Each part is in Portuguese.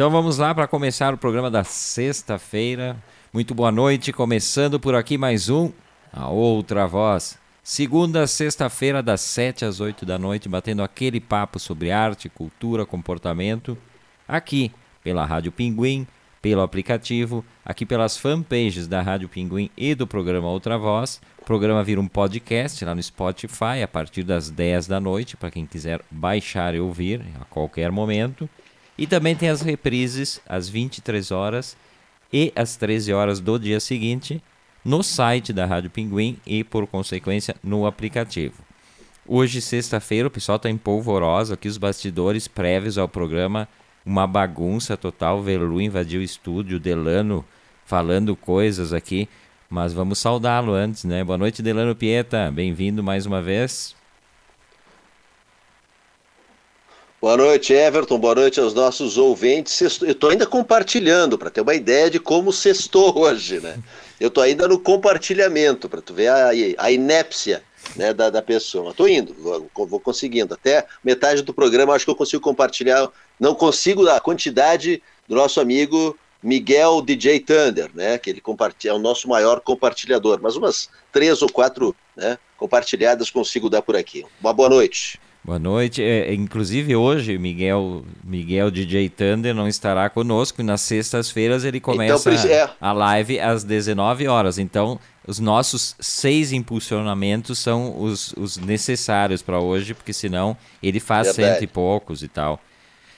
Então vamos lá para começar o programa da sexta-feira. Muito boa noite, começando por aqui mais um A Outra Voz. Segunda, sexta-feira, das 7 às 8 da noite, batendo aquele papo sobre arte, cultura, comportamento, aqui pela Rádio Pinguim, pelo aplicativo, aqui pelas fanpages da Rádio Pinguim e do programa Outra Voz. O programa vira um podcast lá no Spotify a partir das 10 da noite, para quem quiser baixar e ouvir a qualquer momento. E também tem as reprises às 23 horas e às 13 horas do dia seguinte no site da Rádio Pinguim e, por consequência, no aplicativo. Hoje, sexta-feira, o pessoal está em polvorosa aqui, os bastidores prévios ao programa, uma bagunça total. Velu invadiu o estúdio, Delano falando coisas aqui, mas vamos saudá-lo antes, né? Boa noite, Delano Pieta, bem-vindo mais uma vez. Boa noite, Everton. Boa noite aos nossos ouvintes. Eu estou ainda compartilhando para ter uma ideia de como sextou hoje, né? Eu estou ainda no compartilhamento para tu ver a, a inépcia né, da, da pessoa. Estou indo, vou, vou, conseguindo. Até metade do programa acho que eu consigo compartilhar. Não consigo a quantidade do nosso amigo Miguel DJ Thunder, né? Que ele é o nosso maior compartilhador. Mas umas três ou quatro né, compartilhadas consigo dar por aqui. Uma boa noite. Boa noite. É, inclusive hoje, Miguel, Miguel DJ Thunder não estará conosco. Nas sextas-feiras ele então, começa então, é. a live às 19 horas. Então, os nossos seis impulsionamentos são os, os necessários para hoje, porque senão ele faz Verdade. cento e poucos e tal.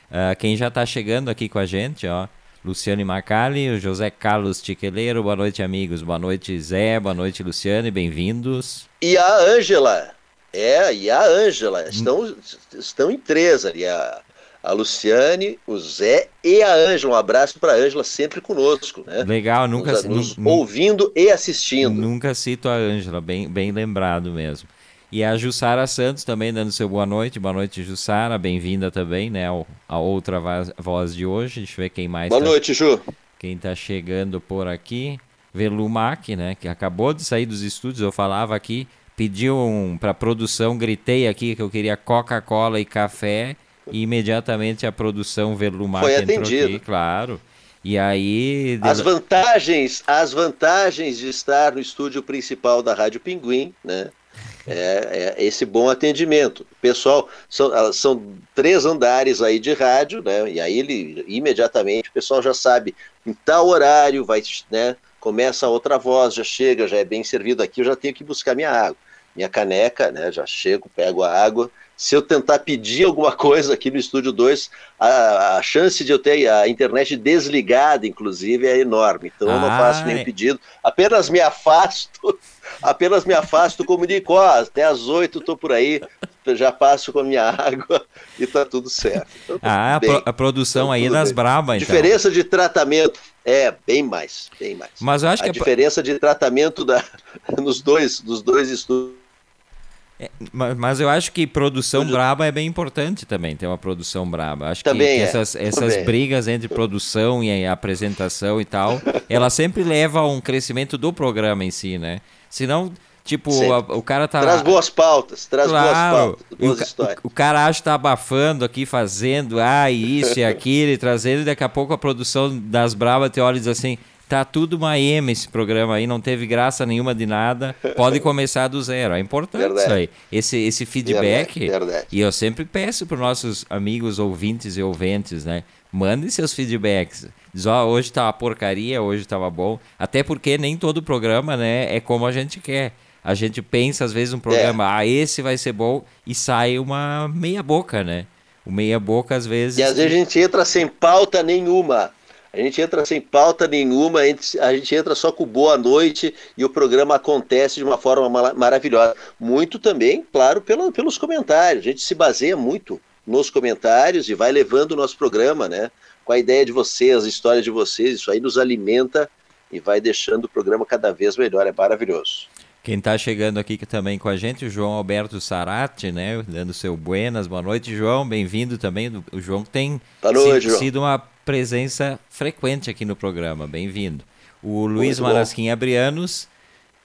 Uh, quem já está chegando aqui com a gente, ó. Luciane Macali, o José Carlos Tiqueleiro, boa noite, amigos. Boa noite, Zé. Boa noite, Luciane. Bem-vindos. E a Ângela. É, e a Ângela, estão, estão em três ali, a, a Luciane, o Zé e a Ângela. Um abraço para a Ângela, sempre conosco, né? Legal, nunca nos, nos ouvindo e assistindo. Nunca cito a Ângela, bem, bem lembrado mesmo. E a Jussara Santos também dando seu boa noite. Boa noite, Jussara. Bem-vinda também, né? A outra voz de hoje. Deixa eu ver quem mais. Boa tá, noite, Ju. Quem está chegando por aqui. Velumac, né? Que acabou de sair dos estúdios. Eu falava aqui pedi um, para produção, gritei aqui que eu queria Coca-Cola e café e imediatamente a produção Verlumac Foi atendido. aqui, claro. E aí as vantagens, as vantagens de estar no estúdio principal da Rádio Pinguim, né? É, é, esse bom atendimento. Pessoal, são, são três andares aí de rádio, né? E aí ele imediatamente o pessoal já sabe em tal horário vai, né? Começa a outra voz, já chega, já é bem servido aqui, eu já tenho que buscar minha água, minha caneca, né? Já chego, pego a água. Se eu tentar pedir alguma coisa aqui no estúdio 2, a, a, chance de eu ter a internet desligada, inclusive, é enorme. Então eu não faço nenhum pedido, apenas me afasto, apenas me afasto, comunico, ó, até às oito estou por aí, já passo com a minha água e tá tudo certo. Então, tá ah, bem, a, produção tá aí das bem. braba, então. Diferença de tratamento. É, bem mais, bem mais. Mas eu acho a que a diferença de tratamento da, nos dois, dos dois estudos. É, mas eu acho que produção braba é bem importante também, ter uma produção braba. Acho também que, é, essas, essas brigas entre produção e apresentação e tal, ela sempre leva a um crescimento do programa em si, né? Senão, tipo, a, o cara tá. Traz boas pautas, traz claro, boas pautas, boas o, histórias. O, o, cara acha que tá abafando aqui, fazendo, ah, isso e aquilo, e trazendo, e daqui a pouco a produção das Bravas te olha e diz assim. Tá tudo uma M esse programa aí, não teve graça nenhuma de nada. Pode começar do zero. É importante verdade. isso aí. Esse, esse feedback. Verdade, verdade. E eu sempre peço para os nossos amigos ouvintes e ouventes, né? Mandem seus feedbacks. Diz, ó, oh, hoje tá uma porcaria, hoje tava bom. Até porque nem todo programa, né, é como a gente quer. A gente pensa, às vezes, um programa, é. ah, esse vai ser bom, e sai uma meia boca, né? O meia boca, às vezes. E às vezes a gente entra sem pauta nenhuma. A gente entra sem pauta nenhuma, a gente entra só com boa noite e o programa acontece de uma forma maravilhosa. Muito também, claro, pelo, pelos comentários. A gente se baseia muito nos comentários e vai levando o nosso programa, né? Com a ideia de vocês, a história de vocês, isso aí nos alimenta e vai deixando o programa cada vez melhor. É maravilhoso. Quem está chegando aqui também com a gente, o João Alberto Sarati, né? Dando seu buenas. Boa noite, João. Bem-vindo também. O João tem noite, sido, sido uma presença frequente aqui no programa. Bem-vindo. O Luiz Marasquim Abrianos.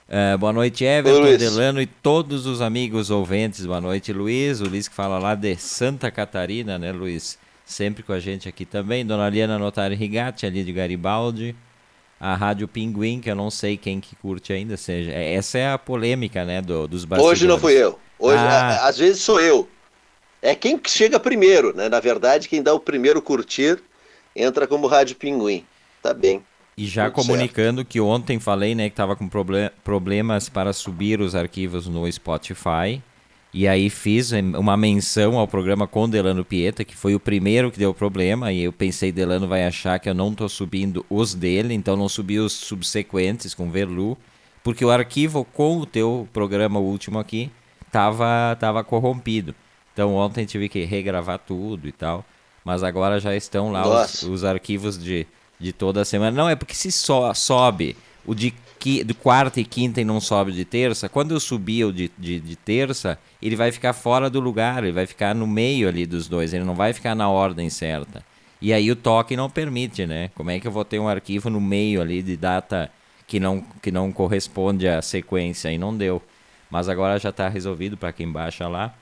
Uh, boa noite, Everton, Oi, Delano e todos os amigos ouvintes. Boa noite, Luiz. O Luiz que fala lá de Santa Catarina, né, Luiz? sempre com a gente aqui também. Dona Liana Notari Rigatti, ali de Garibaldi. A Rádio Pinguim, que eu não sei quem que curte ainda, seja. É, essa é a polêmica, né, do, dos bastidores. Hoje não fui eu. Hoje, ah. às vezes sou eu. É quem chega primeiro, né? Na verdade, quem dá o primeiro curtir entra como Rádio Pinguim. Tá bem. E já comunicando certo. que ontem falei, né, que estava com problemas para subir os arquivos no Spotify. E aí fiz uma menção ao programa com Delano Pieta, que foi o primeiro que deu problema, e eu pensei, Delano vai achar que eu não estou subindo os dele, então não subi os subsequentes com Verlu, porque o arquivo com o teu programa último aqui tava, tava corrompido. Então ontem tive que regravar tudo e tal. Mas agora já estão lá os, os, arquivos de, de toda a semana. Não, é porque se so, sobe o de, de quarta e quinta e não sobe de terça, quando eu subir o de, de, de terça, ele vai ficar fora do lugar, ele vai ficar no meio ali dos dois, ele não vai ficar na ordem certa. E aí o toque não permite, né? Como é que eu vou ter um arquivo no meio ali de data que não, que não corresponde à sequência? E não deu. Mas agora já está resolvido para quem baixa lá.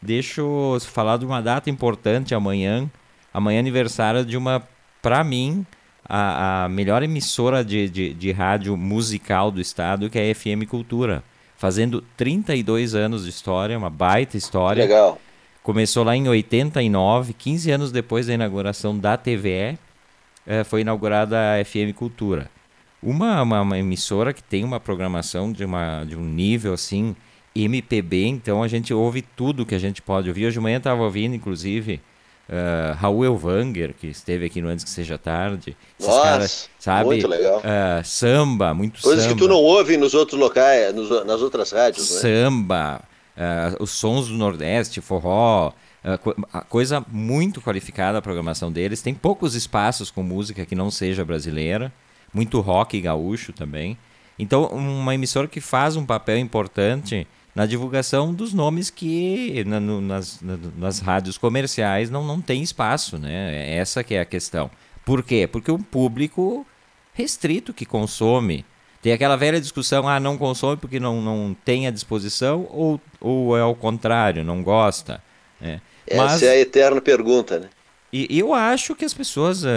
Deixa eu falar de uma data importante amanhã. Amanhã é aniversário de uma, para mim, a, a, melhor emissora de, de, de rádio musical do estado, que é a FM Cultura. Fazendo 32 anos de história, uma baita história. Legal. Começou lá em 89, 15 anos depois da inauguração da TVE, eh, foi inaugurada a FM Cultura. Uma, uma, uma, emissora que tem uma programação de, uma, de um nível assim MPB, então a gente ouve tudo que a gente pode ouvir. Hoje de manhã estava ouvindo, inclusive, uh, Raul Elvanger, que esteve aqui no Antes Que Seja Tarde. Esses Nossa, caras, sabe? muito legal. Uh, samba, muito Coisas samba. que tu não ouve nos outros locais, nos, nas outras rádios, né? Samba, uh, os sons do Nordeste, forró, coisa muito qualificada a programação deles. Tem poucos espaços com música que não seja brasileira, muito rock e gaúcho também. Então, uma emissora que faz um papel importante na divulgação dos nomes que na, no, nas, na, nas rádios comerciais não, não tem espaço, né? Essa que é a questão. Por quê? Porque um público restrito que consome. Tem aquela velha discussão, ah, não consome porque não, não tem a disposição ou, ou é ao contrário, não gosta. Né? Essa Mas, é a eterna pergunta, né? E, eu acho que as pessoas, uh,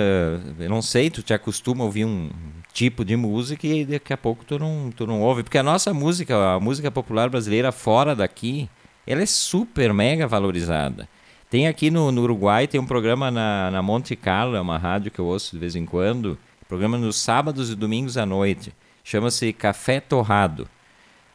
eu não sei, tu te acostuma a ouvir um tipo de música e daqui a pouco tu não, tu não ouve. Porque a nossa música, a música popular brasileira fora daqui, ela é super mega valorizada. Tem aqui no, no Uruguai, tem um programa na, na Monte Carlo, é uma rádio que eu ouço de vez em quando, programa nos sábados e domingos à noite. Chama-se Café Torrado.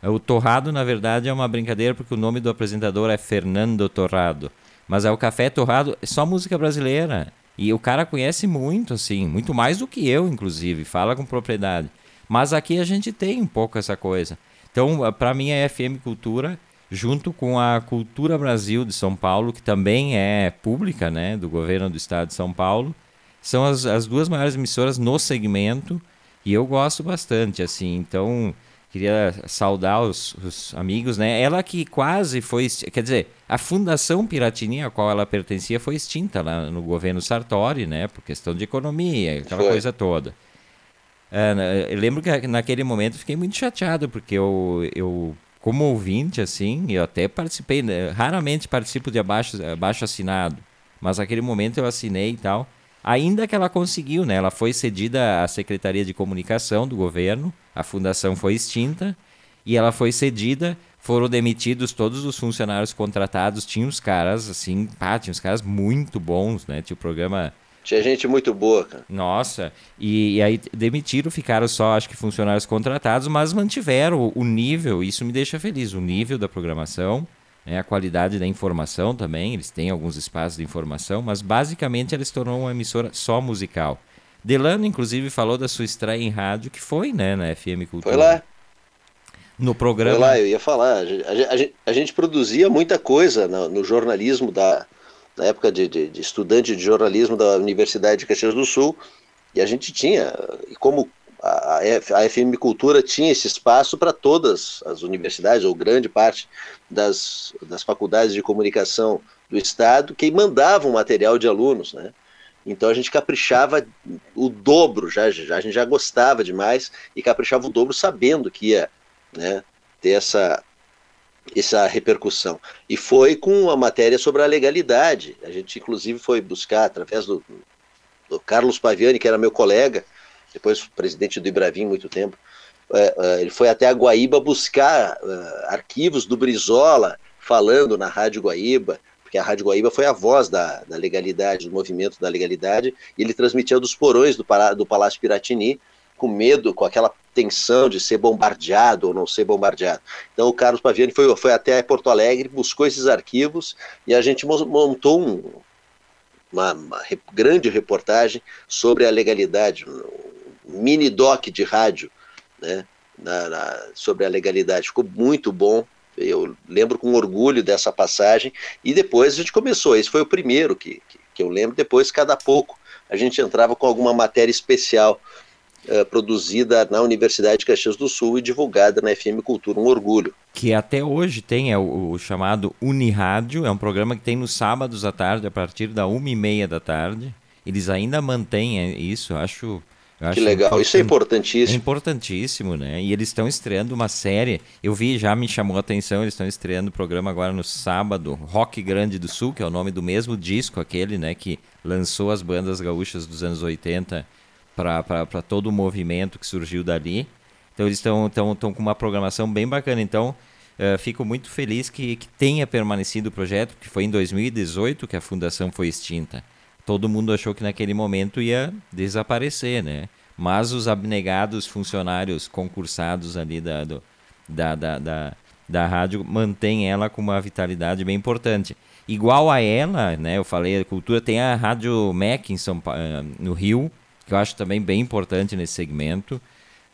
O Torrado, na verdade, é uma brincadeira porque o nome do apresentador é Fernando Torrado. Mas é o Café Torrado, é só música brasileira. E o cara conhece muito, assim, muito mais do que eu, inclusive, fala com propriedade. Mas aqui a gente tem um pouco essa coisa. Então, para mim, a FM Cultura, junto com a Cultura Brasil de São Paulo, que também é pública, né, do governo do estado de São Paulo, são as, as duas maiores emissoras no segmento e eu gosto bastante, assim. Então, queria saudar os, os, amigos, né? Ela que quase foi, quer dizer, a Fundação Piratini, a qual ela pertencia, foi extinta lá no governo Sartori, né? Por questão de economia, aquela foi. coisa toda. É, eu lembro que naquele momento fiquei muito chateado, porque eu, eu como ouvinte, assim, eu até participei, né? raramente participo de abaixo, abaixo assinado, mas naquele momento eu assinei e tal. Ainda que ela conseguiu, né? Ela foi cedida à Secretaria de Comunicação do governo, a fundação foi extinta e ela foi cedida. Foram demitidos todos os funcionários contratados. Tinha uns caras, assim, pá, tinha uns caras muito bons, né? Tinha o programa. Tinha gente muito boa, cara. Nossa, e, e, aí demitiram, ficaram só, acho que funcionários contratados, mas mantiveram o, o nível, isso me deixa feliz, o nível da programação, né, a qualidade da informação também, eles têm alguns espaços de informação, mas basicamente eles tornou uma emissora só musical. Delano, inclusive, falou da sua estreia em rádio, que foi, né, na FM Cultura. Foi lá. No programa. Foi lá, eu ia falar. A gente, a a gente produzia muita coisa no, no jornalismo da, na época de, de, de, estudante de jornalismo da Universidade de Caxias do Sul, e a gente tinha, e como a, a FM Cultura tinha esse espaço para todas as universidades, ou grande parte das, das faculdades de comunicação do Estado, que mandavam material de alunos, né? Então a gente caprichava o dobro, já, já, a gente já gostava demais e caprichava o dobro sabendo que ia né, ter essa, essa repercussão. E foi com a matéria sobre a legalidade. A gente, inclusive, foi buscar, através do, do Carlos Paviani, que era meu colega, depois presidente do Ibravim muito tempo, é, é, ele foi até a Guaíba buscar é, arquivos do Brizola falando na Rádio Guaíba, porque a Rádio Guaíba foi a voz da, da legalidade, do movimento da legalidade, e ele transmitia dos porões do, do Palácio Piratini, com medo, com aquela tensão de ser bombardeado ou não ser bombardeado. Então o Carlos Paviani foi, foi até Porto Alegre, buscou esses arquivos e a gente montou um, uma, uma, grande reportagem sobre a legalidade, mini doc de rádio, né, na, na, sobre a legalidade. Ficou muito bom. Eu lembro com orgulho dessa passagem e depois a gente começou. Esse foi o primeiro que, que, que eu lembro. Depois, cada pouco, a gente entrava com alguma matéria especial uh, produzida na Universidade de Caxias do Sul e divulgada na FM Cultura, um orgulho. Que até hoje tem é o, o chamado Unirádio, é um programa que tem nos sábados à tarde, a partir da uma e meia da tarde. Eles ainda mantêm é, isso, acho que legal, isso é importantíssimo. É importantíssimo, né? E eles estão estreando uma série. Eu vi, já me chamou a atenção, eles estão estreando o programa agora no sábado, Rock Grande do Sul, que é o nome do mesmo disco, aquele, né, que lançou as bandas gaúchas dos anos 80 para todo o movimento que surgiu dali. Então eles estão com uma programação bem bacana. Então uh, fico muito feliz que, que tenha permanecido o projeto, que foi em 2018 que a fundação foi extinta. Todo mundo achou que naquele momento ia desaparecer, né? Mas os abnegados funcionários concursados ali da, do, da, da, da, da rádio mantêm ela com uma vitalidade bem importante. Igual a ela, né? Eu falei, a cultura tem a Rádio MEC em São eh, no Rio, que eu acho também bem importante nesse segmento, uh,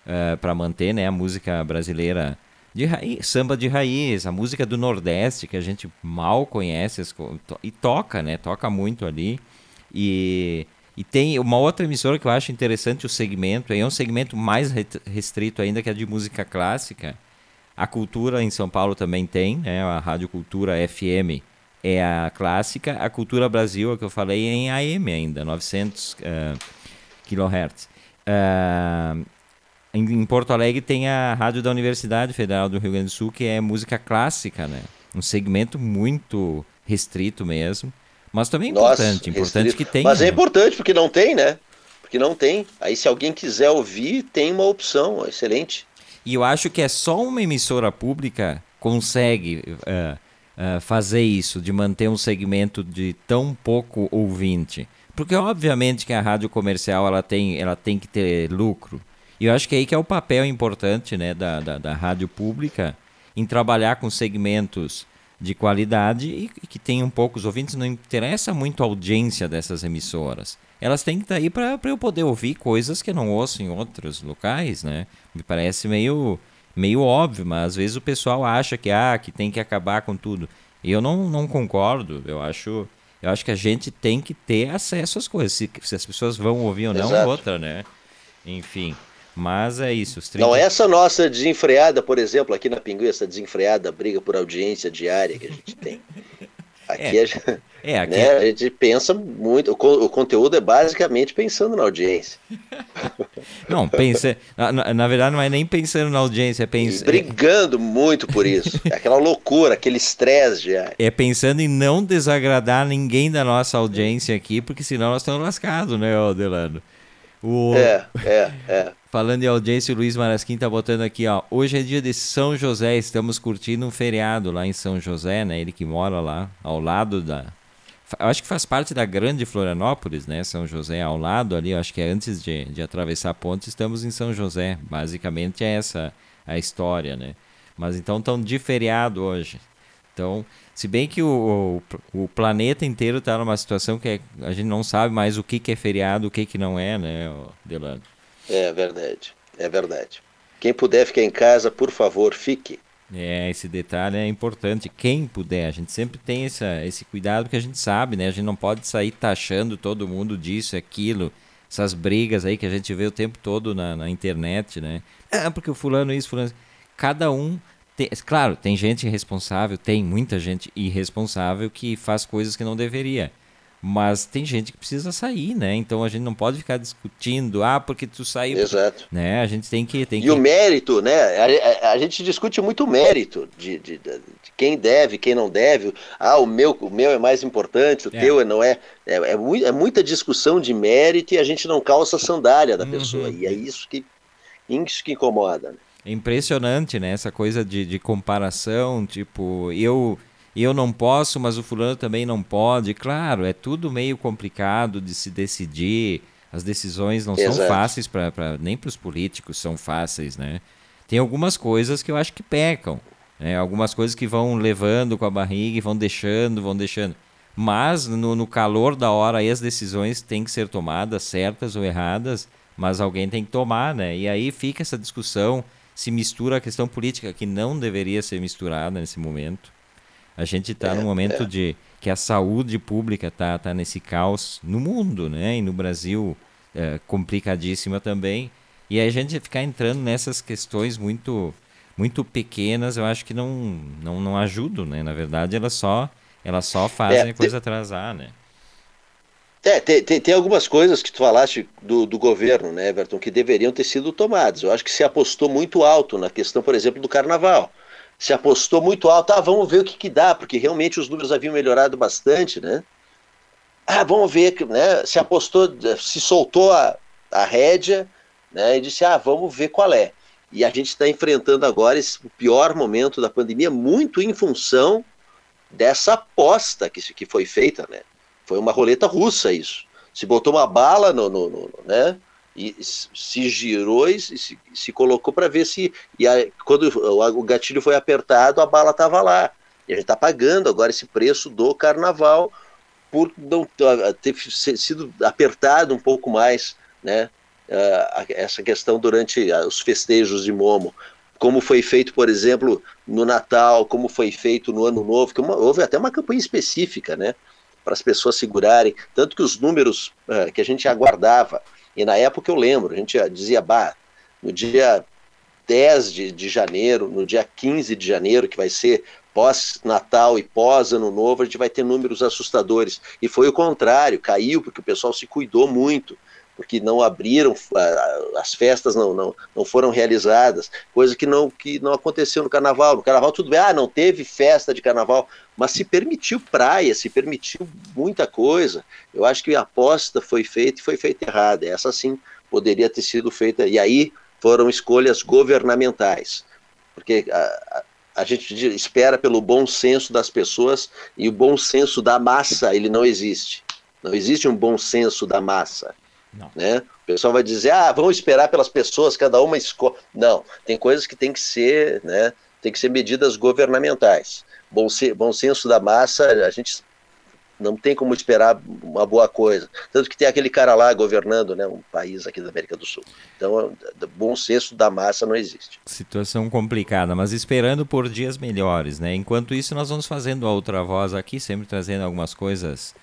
eh, para manter né, a música brasileira de raiz, samba de raiz, a música do Nordeste, que a gente mal conhece e toca, né? Toca muito ali. E, e tem uma outra emissora que eu acho interessante o segmento, é um segmento mais restrito ainda, que é de música clássica. A Cultura em São Paulo também tem, né? A Rádio Cultura FM é a clássica. A Cultura Brasil, a que eu falei, é em AM ainda, 900 uh, kHz. Uh, em, Porto Alegre tem a rádio da Universidade Federal do Rio Grande do Sul, que é música clássica, né? Um segmento muito restrito mesmo. Mas também é Nossa, importante, importante restrito. que tenha. Mas é importante porque não tem, né? Porque não tem. Aí se alguém quiser ouvir, tem uma opção, excelente. E eu acho que é só uma emissora pública consegue uh, uh, fazer isso, de manter um segmento de tão pouco ouvinte. Porque obviamente que a rádio comercial ela tem, ela tem que ter lucro. E eu acho que é aí que é o papel importante né, da, da, da rádio pública em trabalhar com segmentos de qualidade e, e que tenham poucos ouvintes. Não interessa muito a audiência dessas emissoras. Elas têm que estar aí para eu poder ouvir coisas que eu não ouço em outros locais, né? Me parece meio, meio óbvio, mas às vezes o pessoal acha que, ah, que tem que acabar com tudo. E eu não, não concordo. Eu acho, eu acho que a gente tem que ter acesso às coisas. Se, se as pessoas vão ouvir ou não, Exato. outra, né? Enfim. Mas é isso. 30... Não, essa nossa desenfreada, por exemplo, aqui na Pinguim, essa desenfreada briga por audiência diária que a gente tem. Aqui, é. a, gente, é, aqui né, é... a gente pensa muito, o, o, conteúdo é basicamente pensando na audiência. Não, pensa, na, na, verdade não é nem pensando na audiência, é pensando... Brigando muito por isso, é aquela loucura, aquele estresse diário. É pensando em não desagradar ninguém da nossa audiência aqui, porque senão nós estamos lascados, né, Delano? O... É, é, é. Falando em audiência, o Luiz Marasquim tá botando aqui, ó. Hoje é dia de São José, estamos curtindo um feriado lá em São José, né? Ele que mora lá, ao lado da. Eu acho que faz parte da grande Florianópolis, né? São José ao lado ali, eu acho que é antes de, de atravessar a ponte, estamos em São José. Basicamente é essa a história, né? Mas então estão de feriado hoje. Então, se bem que o, o, o planeta inteiro está numa situação que é, a gente não sabe mais o que, que é feriado, o que, que não é, né, Delano? É verdade, é verdade. Quem puder ficar em casa, por favor, fique. É, esse detalhe é importante. Quem puder, a gente sempre tem essa, esse cuidado que a gente sabe, né? A gente não pode sair taxando todo mundo disso, aquilo, essas brigas aí que a gente vê o tempo todo na, na internet, né? Ah, porque o fulano isso, fulano. Cada um. Tem, claro, tem gente irresponsável, tem muita gente irresponsável que faz coisas que não deveria. Mas tem gente que precisa sair, né? Então a gente não pode ficar discutindo, ah, porque tu saiu. Exato. Né? A gente tem que. Tem e que... o mérito, né? A, a, a, gente discute muito o mérito de, de, de, quem deve, quem não deve. Ah, o meu, o meu é mais importante, o é. teu não é. É, é, é, muita discussão de mérito e a gente não calça a sandália da uhum. pessoa. E é isso que, isso que incomoda. Né? É impressionante, né? Essa coisa de, de comparação, tipo, eu eu não posso, mas o fulano também não pode. Claro, é tudo meio complicado de se decidir. As decisões não Exato. são fáceis para nem para os políticos são fáceis, né? Tem algumas coisas que eu acho que pecam, né? Algumas coisas que vão levando com a barriga e vão deixando, vão deixando. Mas no, no calor da hora aí as decisões têm que ser tomadas, certas ou erradas, mas alguém tem que tomar, né? E aí fica essa discussão, se mistura a questão política que não deveria ser misturada nesse momento. A gente está é, num momento é. de que a saúde pública está tá nesse caos no mundo, né? E no Brasil é, complicadíssima também. E a gente ficar entrando nessas questões muito muito pequenas, eu acho que não não, não ajudam, né? Na verdade, elas só elas só fazem é, a coisa atrasar, né? É, tem, tem, tem, algumas coisas que tu falaste do, do governo, né, Everton, que deveriam ter sido tomadas. Eu acho que se apostou muito alto na questão, por exemplo, do carnaval se apostou muito alto. Ah, vamos ver o que, que dá, porque realmente os números haviam melhorado bastante, né? Ah, vamos ver, né? Se apostou, se soltou a, a rédea, né? E disse, ah, vamos ver qual é. E a gente está enfrentando agora esse, pior momento da pandemia, muito em função dessa aposta que, que foi feita, né? Foi uma roleta russa isso. Se botou uma bala no, no, no né? E se girou e se, se colocou para ver se. E aí, quando o gatilho foi apertado, a bala estava lá. E a gente está pagando agora esse preço do carnaval por não ter sido apertado um pouco mais, né? Essa questão durante os festejos de Momo. Como foi feito, por exemplo, no Natal, como foi feito no Ano Novo, que uma, houve até uma campanha específica, né? Para as pessoas segurarem. Tanto que os números uh, que a gente aguardava e na época eu lembro, a gente dizia, bah, no dia 10 de, de janeiro, no dia 15 de janeiro, que vai ser pós-Natal e pós-Ano Novo, a gente vai ter números assustadores. E foi o contrário, caiu, porque o pessoal se cuidou muito porque não abriram, as festas não, não, não foram realizadas, coisa que não, que não aconteceu no carnaval. No carnaval, tudo bem, ah, não teve festa de carnaval, mas se permitiu praia, se permitiu muita coisa. Eu acho que a aposta foi feita e foi feita errada. Essa sim poderia ter sido feita, e aí foram escolhas governamentais, porque a, a, a gente espera pelo bom senso das pessoas e o bom senso da massa ele não existe. Não existe um bom senso da massa. Não. Né? O pessoal vai dizer, ah, vamos esperar pelas pessoas, cada uma escolhe. Não, tem coisas que tem que ser, né? Tem que ser medidas governamentais. Bom, bom senso da massa, a gente não tem como esperar uma boa coisa. Tanto que tem aquele cara lá governando né, um país aqui da América do Sul. Então, bom senso da massa não existe. Situação complicada, mas esperando por dias melhores. Né? Enquanto isso, nós vamos fazendo a outra voz aqui, sempre trazendo algumas coisas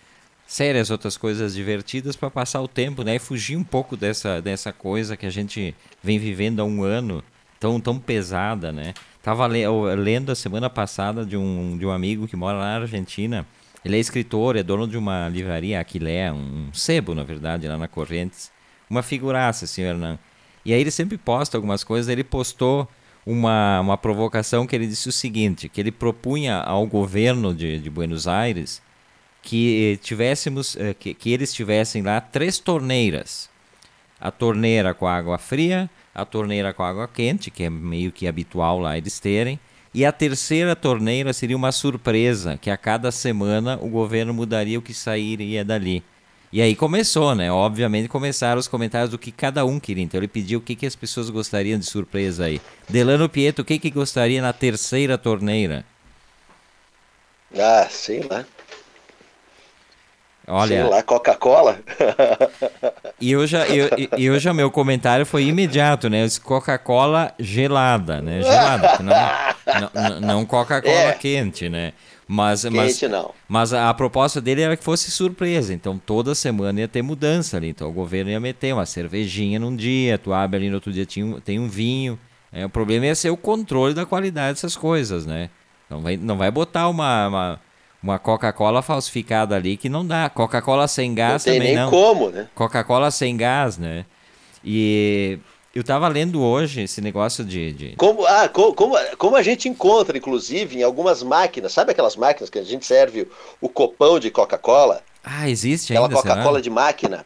sérias, outras coisas divertidas para passar o tempo, né? E fugir um pouco dessa, dessa coisa que a gente vem vivendo há um ano tão, tão pesada, né? Tava lendo a semana passada de um, de um amigo que mora lá na Argentina. Ele é escritor, é dono de uma livraria, Aquilé, um sebo, na verdade, lá na Correntes. Uma figuraça, senhor Hernan. E aí ele sempre posta algumas coisas. Ele postou uma, uma provocação que ele disse o seguinte, que ele propunha ao governo de, de Buenos Aires que tivéssemos, eh, que, que eles tivessem lá três torneiras. A torneira com água fria, a torneira com água quente, que é meio que habitual lá eles terem, e a terceira torneira seria uma surpresa, que a cada semana o governo mudaria o que sairia dali. E aí começou, né? Obviamente começaram os comentários do que cada um queria. Então ele pediu o que, que as pessoas gostariam de surpresa aí. Delano Pietro, o que, que gostaria na terceira torneira? Ah, sei lá. Olha, Sei lá, Coca-Cola. e eu já, eu, eu já meu comentário foi imediato, né? Coca-Cola gelada, né? Gelada, não, não, não Coca-Cola é. quente, né? Mas, quente mas, não. mas a, a proposta dele era que fosse surpresa. Então toda semana ia ter mudança ali. Então o governo ia meter uma cervejinha num dia, tu abre ali no outro dia tinha, tem um vinho. É, o problema ia ser o controle da qualidade dessas coisas, né? Não vai, não vai botar uma, uma uma Coca-Cola falsificada ali que não dá. Coca-Cola sem gás não tem também nem não. como, né? Coca-Cola sem gás, né? E eu tava lendo hoje esse negócio de. de... Como, ah, co- como, como a gente encontra, inclusive, em algumas máquinas, sabe aquelas máquinas que a gente serve o, o copão de Coca-Cola? Ah, existe Aquela Coca-Cola de máquina.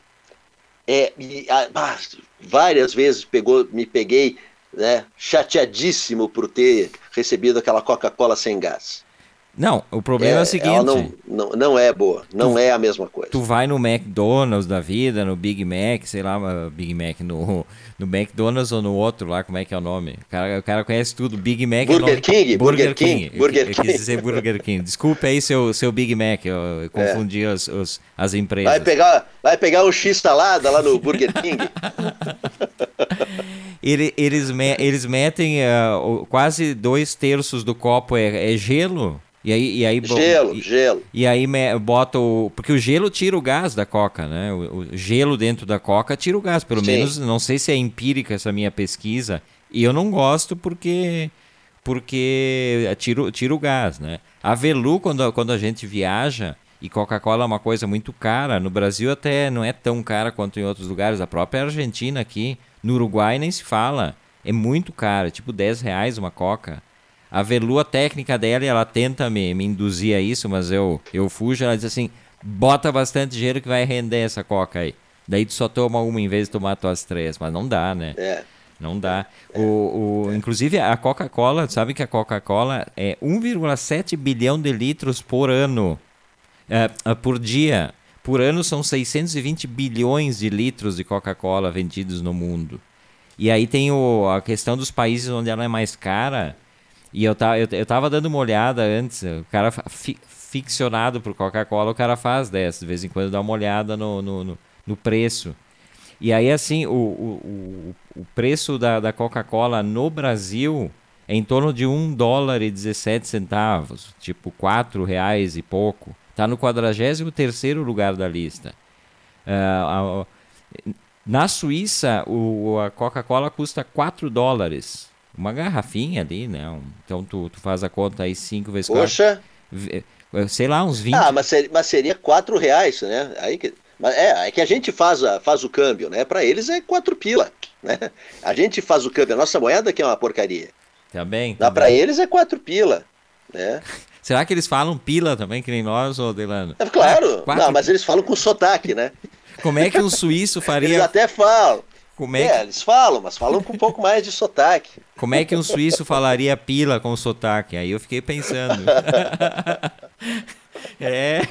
É, e, ah, várias vezes pegou, me peguei né, chateadíssimo por ter recebido aquela Coca-Cola sem gás. Não, o problema é, o seguinte. ela não, não, não é boa, não é a mesma coisa. Tu vai no McDonald's da vida, no Big Mac, sei lá, Big Mac, no, no McDonald's ou no outro lá, como é que é o nome? O cara, o cara conhece tudo. Big Mac é Burger nome... King, Burger King, Eu- Burger eu, quis King. dizer Burger King. Desculpa aí seu, seu Big Mac, eu, eu confundi os, os- as empresas. Vai pegar, vai pegar um X salada lá no Burger King. Ele- eles, me- eles metem uh, quase dois terços do copo é, é gelo. E aí, e aí, Gelo, e- gelo. E aí bota o. Porque o gelo tira o gás da coca, né? O, o gelo dentro da coca tira o gás. Pelo Sim. menos, não sei se é empírica essa minha pesquisa. E eu não gosto porque. Porque tira, o- tira o gás, né? A Velu, quando, quando a gente viaja, e Coca-Cola é uma coisa muito cara. No Brasil até não é tão cara quanto em outros lugares. A própria Argentina aqui. No Uruguai nem se fala. É muito cara, tipo 10 reais uma coca. A Velu, a técnica dela, ela tenta me, me induzir a isso, mas eu, eu fujo. Ela diz assim: bota bastante gelo que vai render essa coca aí. Daí tu só toma uma em vez de tomar tuas três, mas não dá, né? É. Não dá. O, o, inclusive, a Coca-Cola, sabe que a Coca-Cola é 1,7 bilhão de litros por ano. É, é, por dia. Por ano são 620 bilhões de litros de Coca-Cola vendidos no mundo. E aí tem o, a questão dos países onde ela é mais cara. E eu, tá, eu, eu tava dando uma olhada antes. O cara fi, ficcionado por Coca-Cola, o cara faz dessa. De vez em quando dá uma olhada no, no, no, no preço. E aí, assim, o, o, o, o preço da, da Coca-Cola no Brasil é em torno de 1 dólar e 17 centavos, tipo 4 reais e pouco. Está no 43 lugar da lista. Ah, a- na Suíça, o, a Coca-Cola custa 4 dólares. Uma garrafinha ali, né? Um- Então tu, tu faz a conta aí 5 vezes 4. Poxa. Sei lá, uns 20. Ah, mas seria, mas seria quatro reais, né? Aí que, mas é, é que a gente faz, a, faz o câmbio, né? Para eles é quatro pila, né? A gente faz o câmbio, a nossa moeda que é uma porcaria. Tá bem? Dá tá para eles é quatro pila, né? Será que eles falam pila também, que nem nós, ô Delano? É claro, Quatro- não, mas eles falam com sotaque, né? Como é que um suíço Eles faria. até falam. Como é, É, que, eles falam, mas falam com um pouco mais de sotaque. como é que um suíço falaria pila com sotaque? Aí eu fiquei pensando. é,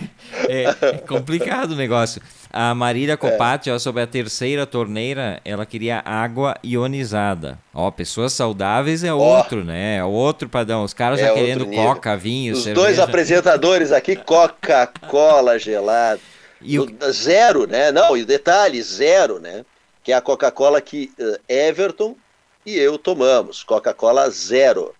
é, é complicado o negócio. A Marília Copati, ó, sobre a terceira torneira, ela queria água ionizada. Ó, pessoas saudáveis é outro, né? É outro padrão. Os caras É já querendo coca, vinho, Os cerveja. dois apresentadores aqui, Coca-Cola gelado. E o- Zero, né? Não, e o detalhe, zero, né? Que é a Coca-Cola que eh, Everton e eu tomamos. Coca-Cola zero.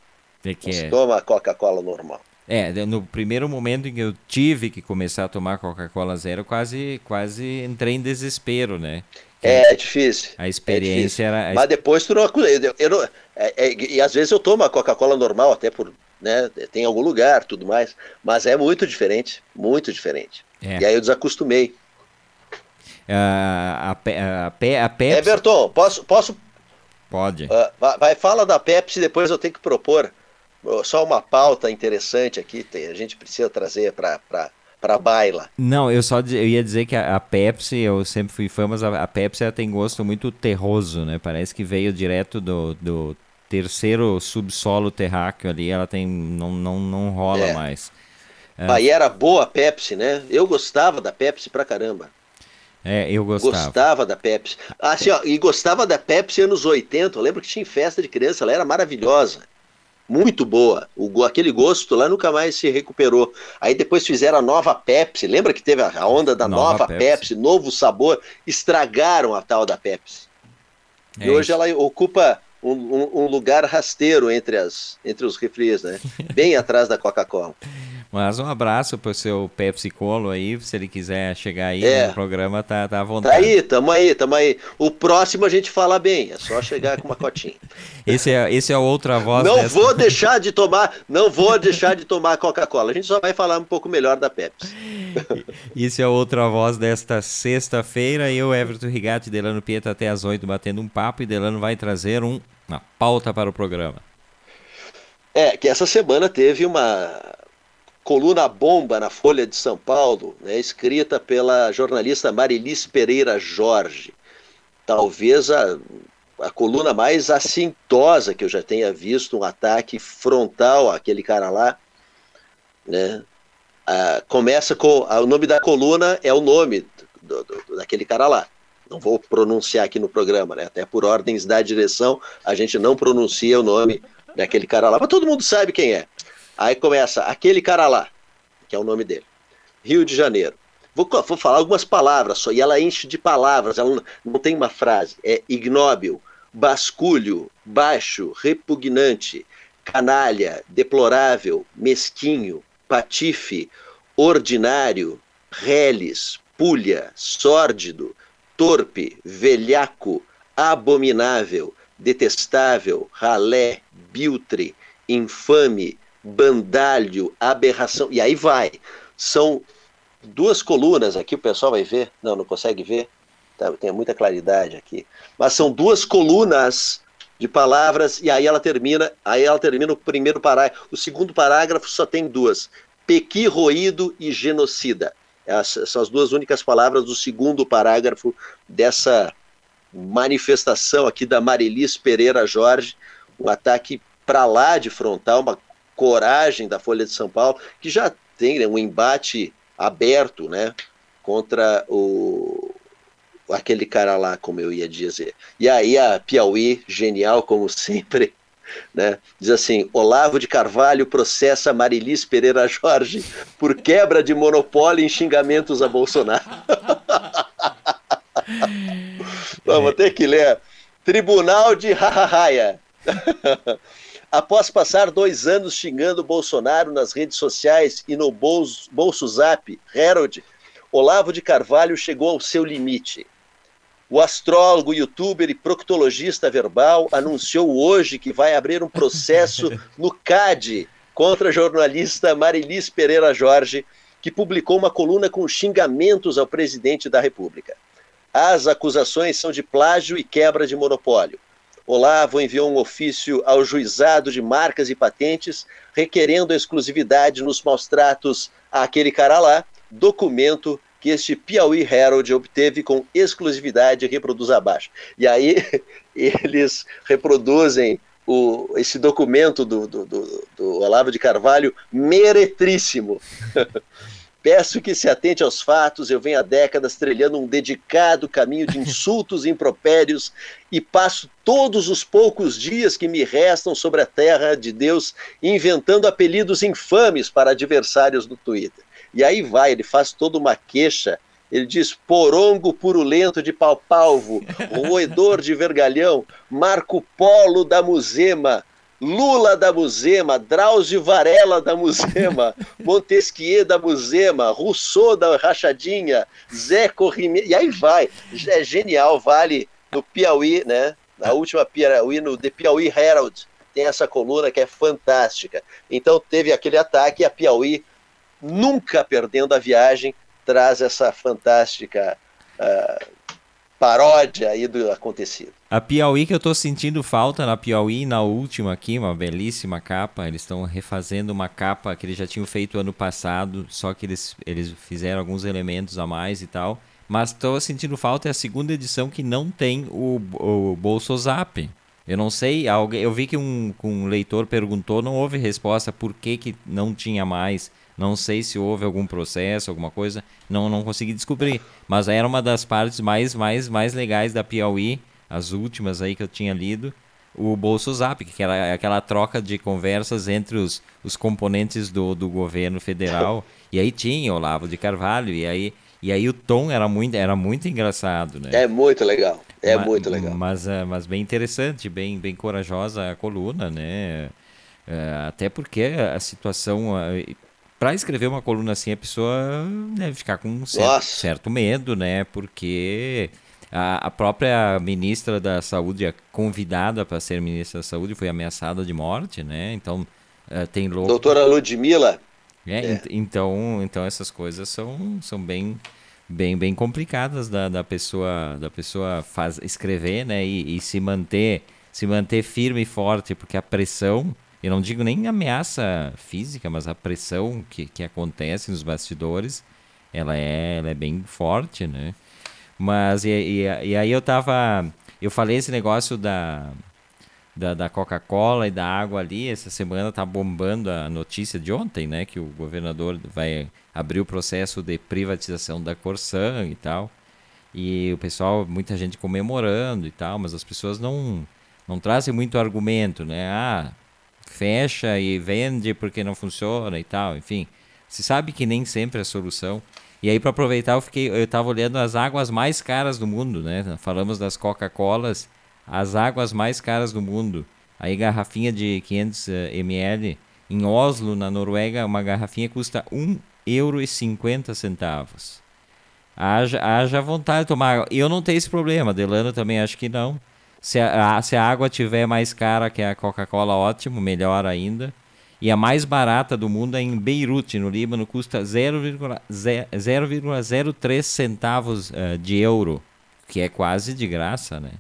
É que é. toma Coca-Cola normal. É, no primeiro momento em que eu tive que começar a tomar Coca-Cola zero, quase, quase entrei em desespero, né? É, difícil. A experiência era. a Mas depois tu não. Eu, eu não- é- é- e às vezes eu tomo a Coca-Cola normal, até por. Né, tem algum lugar, tudo mais. Mas é muito diferente. Muito diferente. É. E aí eu desacostumei. A, a, a, Pe- a Pepsi. Everton, posso. posso Pode. ah, vai, fala da Pepsi, depois eu tenho que propor oh, só uma pauta interessante aqui. Tem, a gente precisa trazer para a baila. Não, eu só eu ia dizer que a, a Pepsi, eu sempre fui fã, mas a, a Pepsi ela tem gosto muito terroso, né? Parece que veio direto do, do terceiro subsolo terráqueo ali, ela tem. não, não, não rola É. mais. Aí era boa a Pepsi, né? Eu gostava da Pepsi pra caramba. É, eu gostava. Gostava da Pepsi. Ah, Assim, ó, e gostava da Pepsi anos 80. Eu lembro que tinha festa de criança, ela era maravilhosa. Muito boa. O, aquele gosto lá nunca mais se recuperou. Aí depois fizeram a nova Pepsi. Lembra que teve a, a onda da Nova nova, Pepsi. Pepsi. novo sabor? Estragaram a tal da Pepsi. É e hoje isso. ela ocupa um, um- um lugar rasteiro entre, as, entre os refris, né? Bem atrás da Coca-Cola. Mas um abraço pro seu Pepsi Colo aí, se ele quiser chegar aí é. no programa, tá, tá à vontade. Tá aí, tamo aí, tamo aí. O próximo a gente fala bem, é só chegar com uma cotinha. esse é, esse é outra voz. Não dessa... vou deixar de tomar, não vou deixar de tomar Coca-Cola. A gente só vai falar um pouco melhor da Pepsi. Isso é outra voz desta sexta-feira. Eu, Everton Rigatti, Delano Pieta até as oito batendo um papo e Delano vai trazer um, uma pauta para o programa. É, que essa semana teve uma coluna bomba na Folha de São Paulo, né, escrita pela jornalista Marilis Pereira Jorge. Talvez a, a coluna mais assintosa que eu já tenha visto, um ataque frontal àquele cara lá. Né? Ah, começa com. O nome da coluna é o nome do, do, daquele cara lá. Não vou pronunciar aqui no programa, né? até por ordens da direção, a gente não pronuncia o nome daquele cara lá, mas todo mundo sabe quem é. Aí começa aquele cara lá, que é o nome dele. Rio de Janeiro. Vou, vou falar algumas palavras só, e ela enche de palavras, ela não, não tem uma frase. É ignóbil, basculho, baixo, repugnante, canalha, deplorável, mesquinho, patife, ordinário, reles, pulha, sórdido, torpe, velhaco, abominável, detestável, ralé, biltre, infame, bandalho, aberração, e aí vai. São duas colunas aqui, o pessoal vai ver. Não, não consegue ver? Tá, tem muita claridade aqui. Mas são duas colunas de palavras e aí ela termina, aí ela termina o primeiro parágrafo. O segundo parágrafo só tem duas: pequi roído e genocida. Essas são as duas únicas palavras do segundo parágrafo dessa manifestação aqui da Marilis Pereira Jorge, um ataque para lá de frontal, uma coragem da Folha de São Paulo, que já tem né, um embate aberto né, contra o, aquele cara lá, como eu ia dizer. E aí a Piauí, genial como sempre, né, diz assim: Olavo de Carvalho processa Marilis Pereira Jorge por quebra de monopólio em xingamentos a Bolsonaro. Vamos ter que ler. Tribunal de Raia. Após passar dois anos xingando Bolsonaro nas redes sociais e no bolso, bolso Zap, Harold, Olavo de Carvalho chegou ao seu limite. O astrólogo, youtuber e proctologista verbal anunciou hoje que vai abrir um processo no CAD contra a jornalista Marilis Pereira Jorge, que publicou uma coluna com xingamentos ao presidente da República. As acusações são de plágio e quebra de monopólio. Olavo enviou um ofício ao juizado de marcas e patentes requerendo a exclusividade nos maus tratos àquele cara lá, documento que este Piauí Herald obteve com exclusividade reproduz abaixo. E aí eles reproduzem o, esse documento do, do, do, do Olavo de Carvalho meretríssimo. Peço que se atente aos fatos. Eu venho há décadas trilhando um dedicado caminho de insultos e impropérios e passo todos os poucos dias que me restam sobre a terra de Deus inventando apelidos infames para adversários no Twitter. E aí vai, ele faz toda uma queixa. Ele diz porongo purulento de pau-palvo, roedor de vergalhão, Marco Polo da Musema, Lula da Musema, Drauzio Varela da Musema, Montesquieu da Musema, Rousseau da Rachadinha, Zé Corrime, e aí vai. É genial, vale no Piauí, né? Na última Piauí, no The Piauí Herald, tem essa coluna que é fantástica. Então teve aquele ataque e a Piauí, nunca perdendo a viagem, traz essa fantástica uh, paródia aí do acontecido. A Piauí que eu estou sentindo falta na Piauí, na última aqui, uma belíssima capa. Eles estão refazendo uma capa que eles já tinham feito ano passado, só que eles, eles fizeram alguns elementos a mais e tal. Mas estou sentindo falta é a segunda edição que não tem o, o Bolso Zap. Eu não sei, alguém, eu vi que um, um leitor perguntou, não houve resposta por que, que não tinha mais. Não sei se houve algum processo, alguma coisa, não não consegui descobrir. Mas era uma das partes mais mais mais legais da Piauí, as últimas aí que eu tinha lido, o Bolso Zap, que era aquela troca de conversas entre os, os componentes do, do governo federal. E aí tinha Olavo de Carvalho, e aí, e aí o tom era muito, era muito engraçado, né? É muito legal, é mas, muito legal. Mas, eh, mas bem interessante, bem, bem corajosa a coluna, né? Eh, até porque a situação para escrever uma coluna assim, a pessoa deve ficar com um certo, certo medo, né? Porque a, a, própria ministra da Saúde, a convidada para ser ministra da Saúde, foi ameaçada de morte, né? Então, uh, tem louco. Doutora Ludmilla. É, é. Então, então essas coisas são, são bem bem bem complicadas da, da pessoa da pessoa faz, escrever né e, e se manter se manter firme e forte porque a pressão eu não digo nem ameaça física, mas a pressão que, que acontece nos bastidores, ela é, ela é bem forte, né? Mas, e, e, e aí eu tava, eu falei esse negócio da, da, da Coca-Cola e da água ali, essa semana tá bombando a notícia de ontem, né? Que o governador vai abrir o processo de privatização da Corsan e tal. E o pessoal, muita gente comemorando e tal, mas as pessoas não, não trazem muito argumento, né? Ah, fecha e vende porque não funciona e tal, enfim. Se sabe que nem sempre é a solução. E aí para aproveitar, eu fiquei, eu estava olhando as águas mais caras do mundo, né? Falamos das Coca-Colas, as águas mais caras do mundo. Aí garrafinha de 500 eh, ml em Oslo, na Noruega, uma garrafinha custa 1,50 euro e 50 centavos. Haja, haja vontade de tomar. Eu não tenho esse problema, Delano também acho que não. Se a, se a água tiver mais cara que a Coca-Cola, ótimo, melhor ainda. E a mais barata do mundo é em Beirute, no Líbano, custa 0,03 centavos uh, de euro, que é quase de graça, né?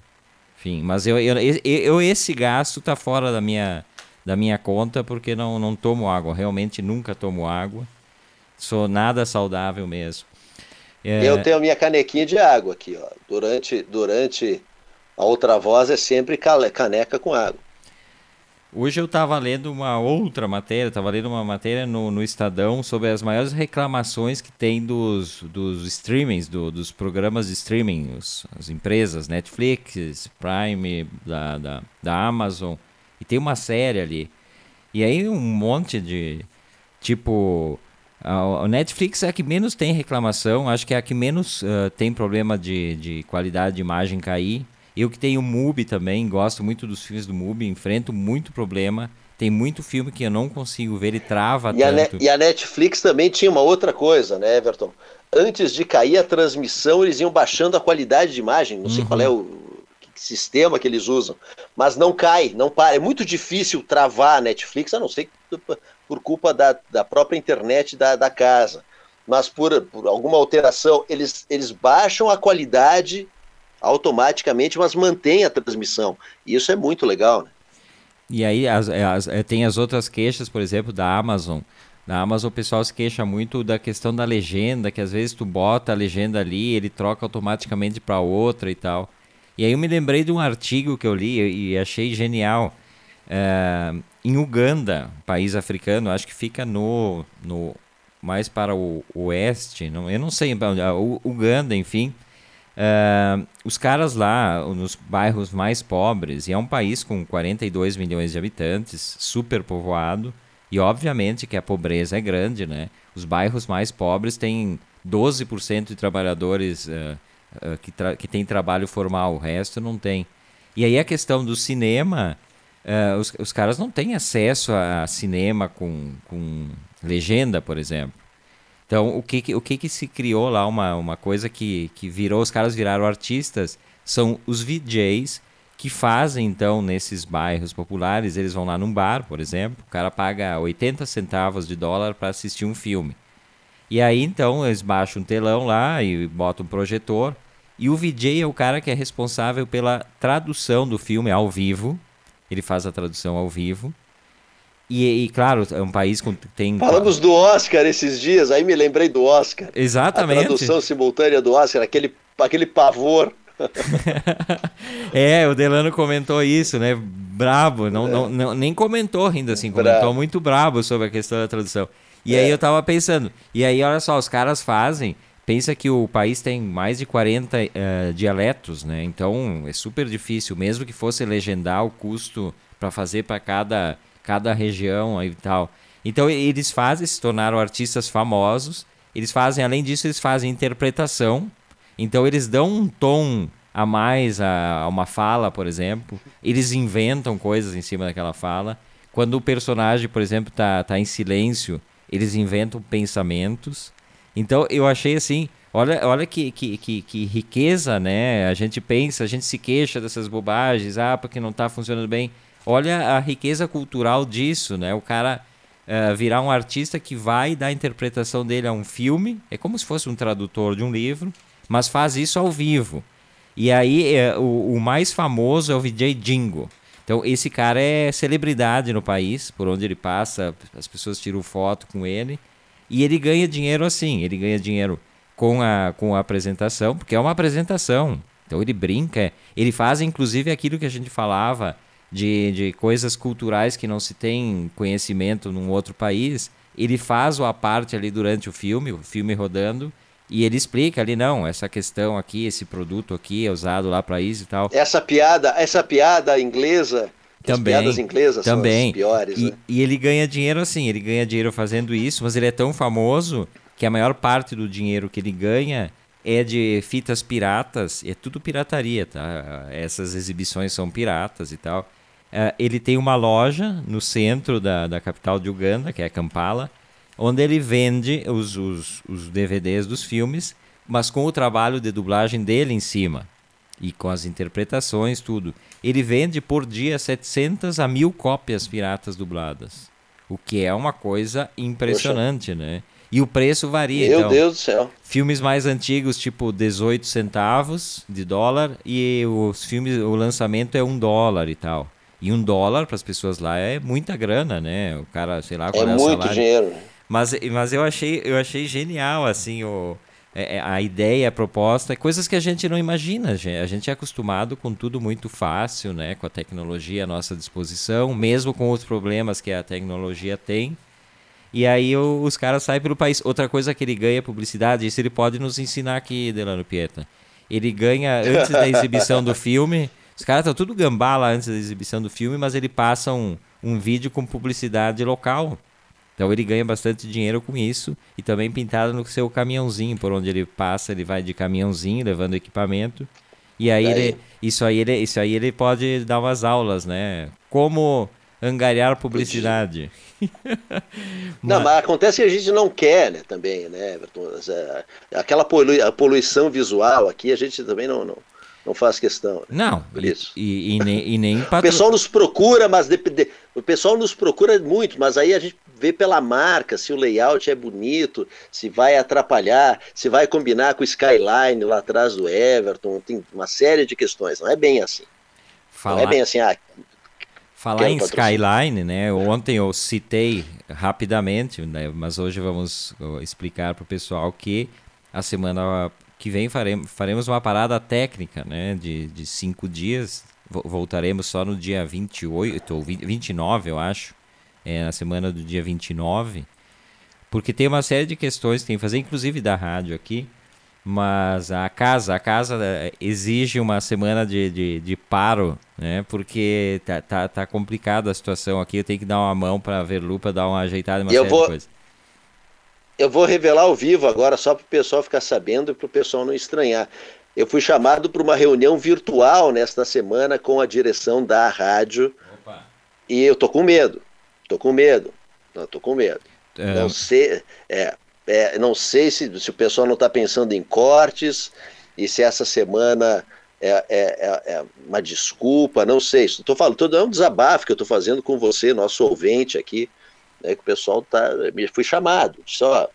Enfim, mas eu, eu, eu, esse gasto tá fora da minha, da minha conta porque não, não tomo água, realmente nunca tomo água. Sou nada saudável mesmo. É... Eu tenho a minha canequinha de água aqui, ó. Durante, durante a outra voz é sempre caneca com água. Hoje eu estava lendo uma outra matéria, estava lendo uma matéria no, no, Estadão sobre as maiores reclamações que tem dos, dos streamings, do, dos programas de streaming, os, as empresas, Netflix, Prime, da, da, da Amazon, e tem uma série ali. E aí um monte de, tipo, a, Netflix é a que menos tem reclamação, acho que é a que menos uh, tem problema de, de qualidade de imagem cair. Eu que tenho MUBI também, gosto muito dos filmes do MUBI, enfrento muito problema. Tem muito filme que eu não consigo ver e trava e tanto. A e a Netflix também tinha uma outra coisa, né, Everton? Antes de cair a transmissão, eles iam baixando a qualidade de imagem. Não sei uhum. qual é o sistema que eles usam, mas não cai, não para. É muito difícil travar a Netflix, a não ser por culpa da, da própria internet da, da casa. Mas por, por alguma alteração, eles, eles baixam a qualidade automaticamente, mas mantém a transmissão. E isso é muito legal, né? E aí as, as, eh, tem as outras queixas, por exemplo, da Amazon. Na Amazon o pessoal se queixa muito da questão da legenda, que às vezes tu bota a legenda ali, ele troca automaticamente para outra e tal. E aí eu me lembrei de um artigo que eu li e achei genial. É, em Uganda, país africano, acho que fica no, no mais para o oeste, não, eu não sei, Uganda, enfim. Uh, os caras lá, nos bairros mais pobres, e é um país com 42 milhões de habitantes, super povoado, e obviamente que a pobreza é grande, né? Os bairros mais pobres têm 12% de trabalhadores uh, uh, que, tra que têm trabalho formal, o resto não tem. E aí a questão do cinema, os, os caras não têm acesso a cinema com, com legenda, por exemplo. Então, o que, o que, que se criou lá, uma, uma coisa que, que virou, os caras viraram artistas, são os VJs que fazem, então, nesses bairros populares, eles vão lá num bar, por exemplo, o cara paga 80 centavos de dólar para assistir um filme. E aí, então, eles baixam um telão lá e botam um projetor, e o VJ é o cara que é responsável pela tradução do filme ao vivo, ele faz a tradução ao vivo, e, e, claro, é um país que tem. Falamos do Oscar esses dias, aí me lembrei do Oscar. Exatamente. A tradução simultânea do Oscar, aquele, aquele pavor. é, o Delano comentou isso, né? Brabo, não, é. não, não, nem comentou ainda assim, comentou muito brabo sobre a questão da tradução. E é. aí eu tava pensando, e aí olha só, os caras fazem, pensa que o país tem mais de 40 uh, eh, dialetos, né? Então é super difícil, mesmo que fosse legendar o custo para fazer para cada cada região e tal. Então eles fazem, se tornaram artistas famosos. Eles fazem, além disso, eles fazem interpretação. Então eles dão um tom a mais a, a uma fala, por exemplo. Eles inventam coisas em cima daquela fala. Quando o personagem, por exemplo, tá, tá em silêncio, eles inventam pensamentos. Então eu achei assim, olha, olha que, que, que, que riqueza, né? A gente pensa, a gente se queixa dessas bobagens, ah, porque não está funcionando bem. Olha a riqueza cultural disso, né? O cara uh, virar um artista que vai dar a interpretação dele a um filme, é como se fosse um tradutor de um livro, mas faz isso ao vivo. E aí uh, o, o mais famoso é o VJ Jingo. Então, esse cara é celebridade no país, por onde ele passa, as pessoas tiram foto com ele. E ele ganha dinheiro assim, ele ganha dinheiro com a, com a apresentação, porque é uma apresentação. Então, ele brinca, ele faz inclusive aquilo que a gente falava de, de coisas culturais que não se tem conhecimento num outro país. Ele faz a parte ali durante o filme, o filme rodando, e ele explica ali, não, essa questão aqui, esse produto aqui é usado lá para isso e tal. Essa piada, essa piada inglesa, também, as piadas inglesas também. são as piores. E, né? e ele ganha dinheiro assim, ele ganha dinheiro fazendo isso, mas ele é tão famoso que a maior parte do dinheiro que ele ganha é de fitas piratas, é tudo pirataria, tá? Essas exibições são piratas e tal. Uh, ele tem uma loja no centro da, da capital de Uganda, que é Kampala, onde ele vende os, os, os DVDs dos filmes, mas com o trabalho de dublagem dele em cima e com as interpretações, tudo. Ele vende por dia 700 a mil cópias piratas dubladas, o que é uma coisa impressionante, Poxa. né? E o preço varia. Meu então, Deus do céu. Filmes mais antigos, tipo 18 centavos de dólar, e os filmes, o lançamento é um dólar e tal. E um dólar para as pessoas lá é muita grana, né? O cara, sei lá, é, é muito salário. dinheiro. Mas, mas eu achei, eu achei genial assim o é, é, a ideia, a proposta, coisas que a gente não imagina. A gente é acostumado com tudo muito fácil, né? Com a tecnologia à nossa disposição, mesmo com os problemas que a tecnologia tem. E aí os caras saem pelo país. Outra coisa que ele ganha é publicidade, isso ele pode nos ensinar aqui, Delano Pieta. Ele ganha antes da exibição do filme. Os caras estão tudo gambá lá antes da exibição do filme, mas ele passa um, um vídeo com publicidade local. Então ele ganha bastante dinheiro com isso e também pintado no seu caminhãozinho, por onde ele passa, ele vai de caminhãozinho levando equipamento. E aí, ele, isso aí ele, isso aí ele pode dar umas aulas, né? Como angariar publicidade. não, mas acontece que a gente não quer, né, também, né, Everton? Aquela poluição visual aqui a gente também não, não, não faz questão. Né? Não, isso. E, e, e nem, e nem patro... O pessoal nos procura, mas de, de, o pessoal nos procura muito, mas aí a gente vê pela marca se o layout é bonito, se vai atrapalhar, se vai combinar com o skyline lá atrás do Everton, tem uma série de questões. Não é bem assim. Falar... Não é bem assim, ah, Falar em Skyline, né? Ontem eu citei rapidamente, né? mas hoje vamos explicar para o pessoal que a semana que vem faremos, faremos uma parada técnica, né? De, de cinco dias. Voltaremos só no dia 28 ou 29, eu acho é, na semana do dia 29, porque tem uma série de questões que tem que fazer, inclusive da rádio aqui, mas a casa, a casa é, exige uma semana de, de, de paro, né? Porque tá, tá, tá complicada a situação aqui, eu tenho que dar uma mão para ver lupa, dar uma ajeitada em uma eu série vou... de coisas. Eu vou revelar ao vivo agora, só para o pessoal ficar sabendo e para o pessoal não estranhar. Eu fui chamado para uma reunião virtual nesta semana com a direção da rádio Opa. e eu tô com medo. Tô com medo. Não, tô com medo. É... Não sei, é, é, não sei se, se o pessoal não está pensando em cortes e se essa semana é, é, é, é uma desculpa, não sei. Estou falando, é um desabafo que eu estou fazendo com você, nosso ouvinte aqui, né, que o pessoal tá, me fui chamado. Só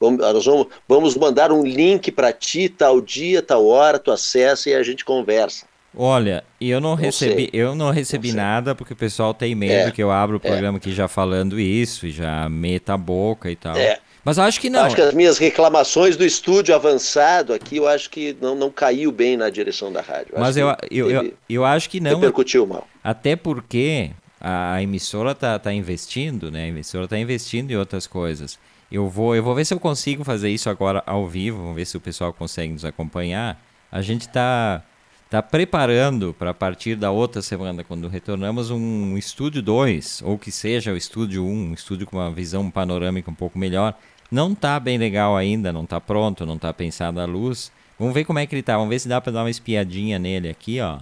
vamos, nós vamos, vamos mandar um link para ti, tal dia, tal hora, tu acessa e a gente conversa. Olha, eu não, não recebi, sei. eu não recebi não nada porque o pessoal tem medo é, que eu abra o é. programa é. aqui já falando isso e já meta a boca e tal. É. Mas acho que não. Acho que as minhas reclamações do estúdio avançado aqui, eu acho que não, não caiu bem na direção da rádio. Mas eu, eu, eu, eu, acho que não. Repercutiu mal. Até porque a emissora está tá investindo, né? A emissora está investindo em outras coisas. Eu vou, eu vou ver se eu consigo fazer isso agora ao vivo, vamos ver se o pessoal consegue nos acompanhar. A gente está está preparando para a partir da outra semana, quando retornamos, um estúdio 2, ou que seja o estúdio 1, um, um estúdio com uma visão panorâmica um pouco melhor. Não está bem legal ainda, não está pronto, não está pensado a luz. Vamos ver como é que ele está, vamos ver se dá para dar uma espiadinha nele aqui, ó.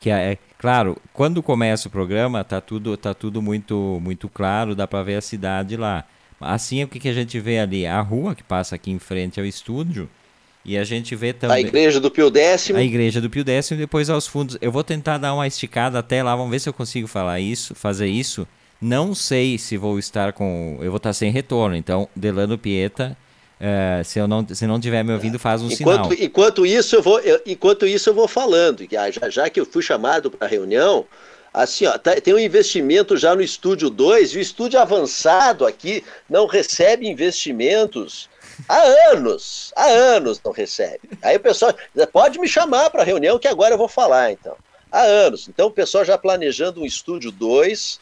Que é, é claro, quando começa o programa, tá tudo, tá tudo muito, muito claro, dá para ver a cidade lá. Assim, o que, que a gente vê ali? A rua que passa aqui em frente ao estúdio, e a gente vê também. A igreja do Pio Décimo. A igreja do Pio Décimo e depois aos fundos. Eu vou tentar dar uma esticada até lá, vamos ver se eu consigo falar isso, fazer isso. Não sei se vou estar com. Eu vou estar sem retorno, então, Delano Pieta. Uh, se eu não se não tiver me ouvindo faz um enquanto, sinal. enquanto isso eu vou eu, enquanto isso eu vou falando. Já, já que eu fui chamado para a reunião assim ó tá, tem um investimento já no estúdio 2 e o estúdio avançado aqui não recebe investimentos há anos há anos não recebe. Aí o pessoal pode me chamar para a reunião que agora eu vou falar então. Há anos. Então o pessoal já planejando um estúdio 2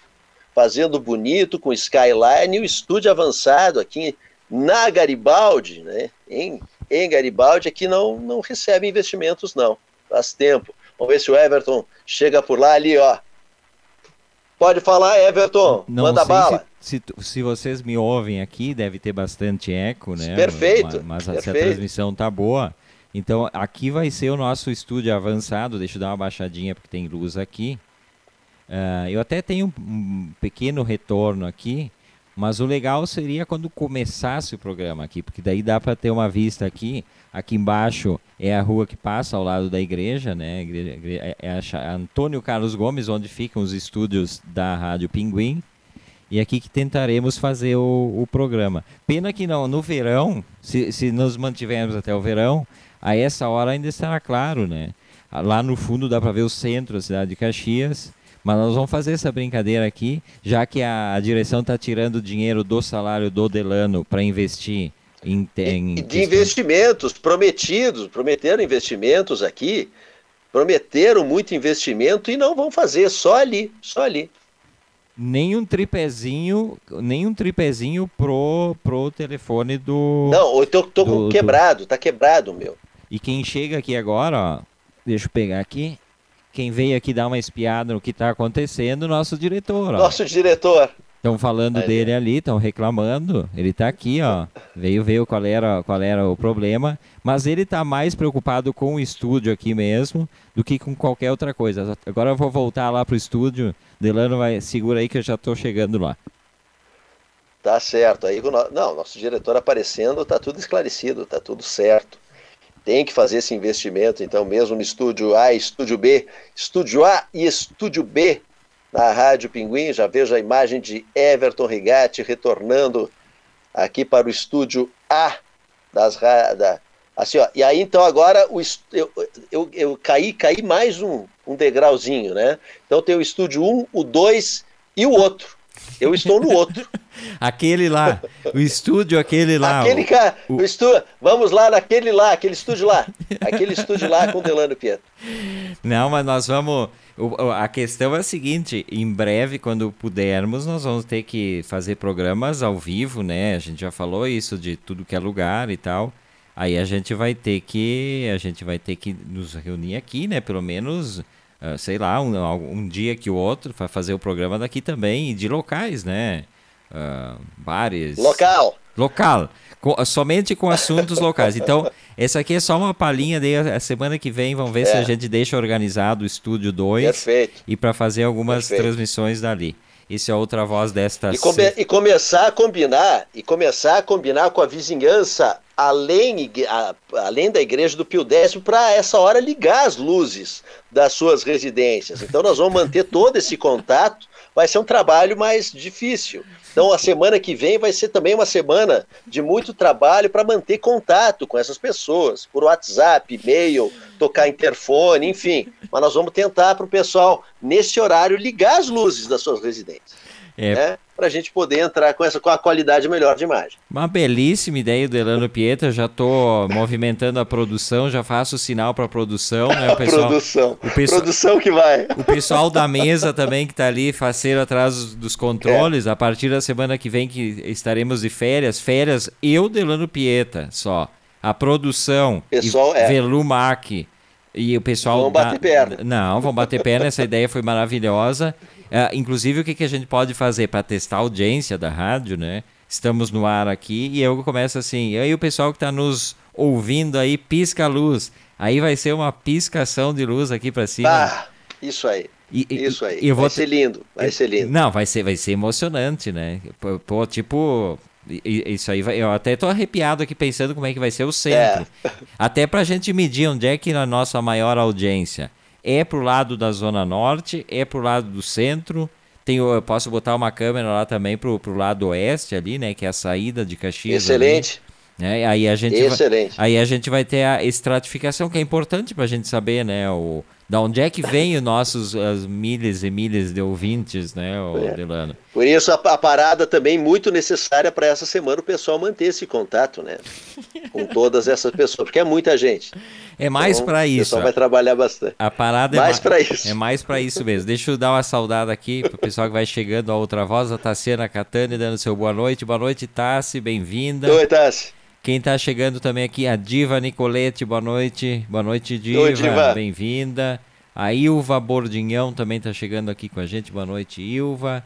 fazendo bonito, com skyline, e o estúdio avançado aqui na Garibaldi, né, em, em Garibaldi, aqui não, não recebe investimentos, não. Faz tempo. Vamos ver se o Everton chega por lá ali, ó. Pode falar, Everton. Não manda bala. Se, se, se, vocês me ouvem aqui, deve ter bastante eco, né? Perfeito. Mas, mas perfeito. a transmissão tá boa. Então, aqui vai ser o nosso estúdio avançado. Deixa eu dar uma baixadinha, porque tem luz aqui. Uh, eu até tenho um pequeno retorno aqui, mas o legal seria quando começasse o programa aqui, porque daí dá para ter uma vista aqui. Aqui embaixo é a rua que passa ao lado da igreja, né? É, é a Antônio Carlos Gomes, onde ficam os estúdios da Rádio Pinguim. E aqui que tentaremos fazer o, o programa. Pena que não, no verão, se, se nos mantivermos até o verão, a essa hora ainda estará claro, né? Lá no fundo dá para ver o centro da cidade de Caxias mas nós vamos fazer essa brincadeira aqui, já que a direção está tirando dinheiro do salário do Delano para investir em, em de questão... investimentos prometidos, prometeram investimentos aqui, prometeram muito investimento e não vão fazer, só ali, só ali. Nem um tripézinho, nem um tripézinho pro, pro telefone do. Não, eu tô, tô do, quebrado, do... tá quebrado, meu. E quem chega aqui agora, ó, deixa eu pegar aqui quem veio aqui dar uma espiada no que está acontecendo, nosso diretor. Ó. Nosso diretor. Estão falando dele ali, estão reclamando. Ele está aqui, ó. Veio ver qual era, qual era o problema. Mas ele está mais preocupado com o estúdio aqui mesmo do que com qualquer outra coisa. Agora eu vou voltar lá pro estúdio. Delano vai segura aí que eu já estou chegando lá. Tá certo. Aí, não, nosso diretor aparecendo, tá tudo esclarecido, tá tudo certo tem que fazer esse investimento, então, mesmo no estúdio A estúdio B, estúdio A e estúdio B na Rádio Pinguim, já vejo a imagem de Everton Rigatti retornando aqui para o estúdio A das da, assim, ó, e aí então agora o, eu, eu, eu caí, caí mais um, um degrauzinho, né? Então tem o estúdio 1, o 2 e o outro. Eu estou no outro. aquele lá, o estúdio, aquele lá. Aquele cara, o, o estúdio, vamos lá naquele lá, aquele estúdio lá. Aquele estúdio lá com Delano Pietro. Não, mas nós vamos. A questão é a seguinte: em breve, quando pudermos, nós vamos ter que fazer programas ao vivo, né? A gente já falou isso de tudo que é lugar e tal. Aí a gente vai ter que. A gente vai ter que nos reunir aqui, né? Pelo menos uh, sei lá, um, um dia que o outro, para fazer o programa daqui também, de locais, né? Uh, bares. Local. Local. Com, somente com assuntos locais. Então, essa aqui é só uma palhinha. Daí a semana que vem vamos ver é. se a gente deixa organizado o estúdio 2. Perfeito. E para fazer algumas Perfeito. transmissões dali. Isso é outra voz desta. E, come e, começar a combinar e começar a combinar com a vizinhança além, além da igreja do Pio X para essa hora ligar as luzes das suas residências. Então nós vamos manter todo esse contato. Vai ser um trabalho mais difícil. Então a semana que vem vai ser também uma semana de muito trabalho para manter contato com essas pessoas por WhatsApp, e-mail, tocar interfone, enfim. Mas nós vamos tentar para o pessoal nesse horário ligar as luzes das suas residências. É. Né? Para a gente poder entrar com essa com a qualidade melhor de imagem. Uma belíssima ideia do Elano Pietra. Já estou movimentando a produção, já faço o sinal para a produção. Né? O pessoal, produção. O pessoal, produção que vai. O pessoal da mesa também que está ali, faceiro atrás dos controles. É. A partir da semana que vem que estaremos de férias, férias eu, Delano Pieta, só. A produção, pessoal, é. Velumac e o pessoal. Vão bater perna. Não, vão bater perna. Essa ideia foi maravilhosa. Uh, inclusive, o que, que a gente pode fazer para testar a audiência da rádio, né? Estamos no ar aqui e eu começo assim. E aí o pessoal que está nos ouvindo aí pisca a luz. Aí vai ser uma piscação de luz aqui para cima. Ah, Isso aí. E, Isso aí. Vai vou... ser lindo. Vai ser lindo. Não, vai ser, vai ser emocionante, né? Pô, tipo. Isso aí, eu até tô arrepiado aqui pensando como é que vai ser o centro. É. Até pra gente medir onde é que a nossa maior audiência é pro lado da Zona Norte, é pro lado do centro. Tenho, eu posso botar uma câmera lá também pro, pro lado oeste ali, né? Que é a saída de Caxias. Excelente. Ali. Né? Aí a gente Excelente. Vai, aí a gente vai ter a estratificação, que é importante para a gente saber, né? O, da onde é que vem os nossos as milhas e milhas de ouvintes, né, é. Delano? Por isso a, a parada também muito necessária para essa semana o pessoal manter esse contato, né, com todas essas pessoas, porque é muita gente. É mais então, para isso. O pessoal vai trabalhar bastante. A parada é mais para isso. É mais para isso mesmo. Deixa eu dar uma saudada aqui para o pessoal que vai chegando a outra voz, a Tassiana Catani dando seu boa noite. Boa noite, Tassi, bem-vinda. Oi, Tassi. Quem está chegando também aqui, a Diva Nicolete, boa noite. Boa noite, Diva. Oi, Diva. Bem-vinda. A Ilva Bordinhão também está chegando aqui com a gente. Boa noite, Ilva.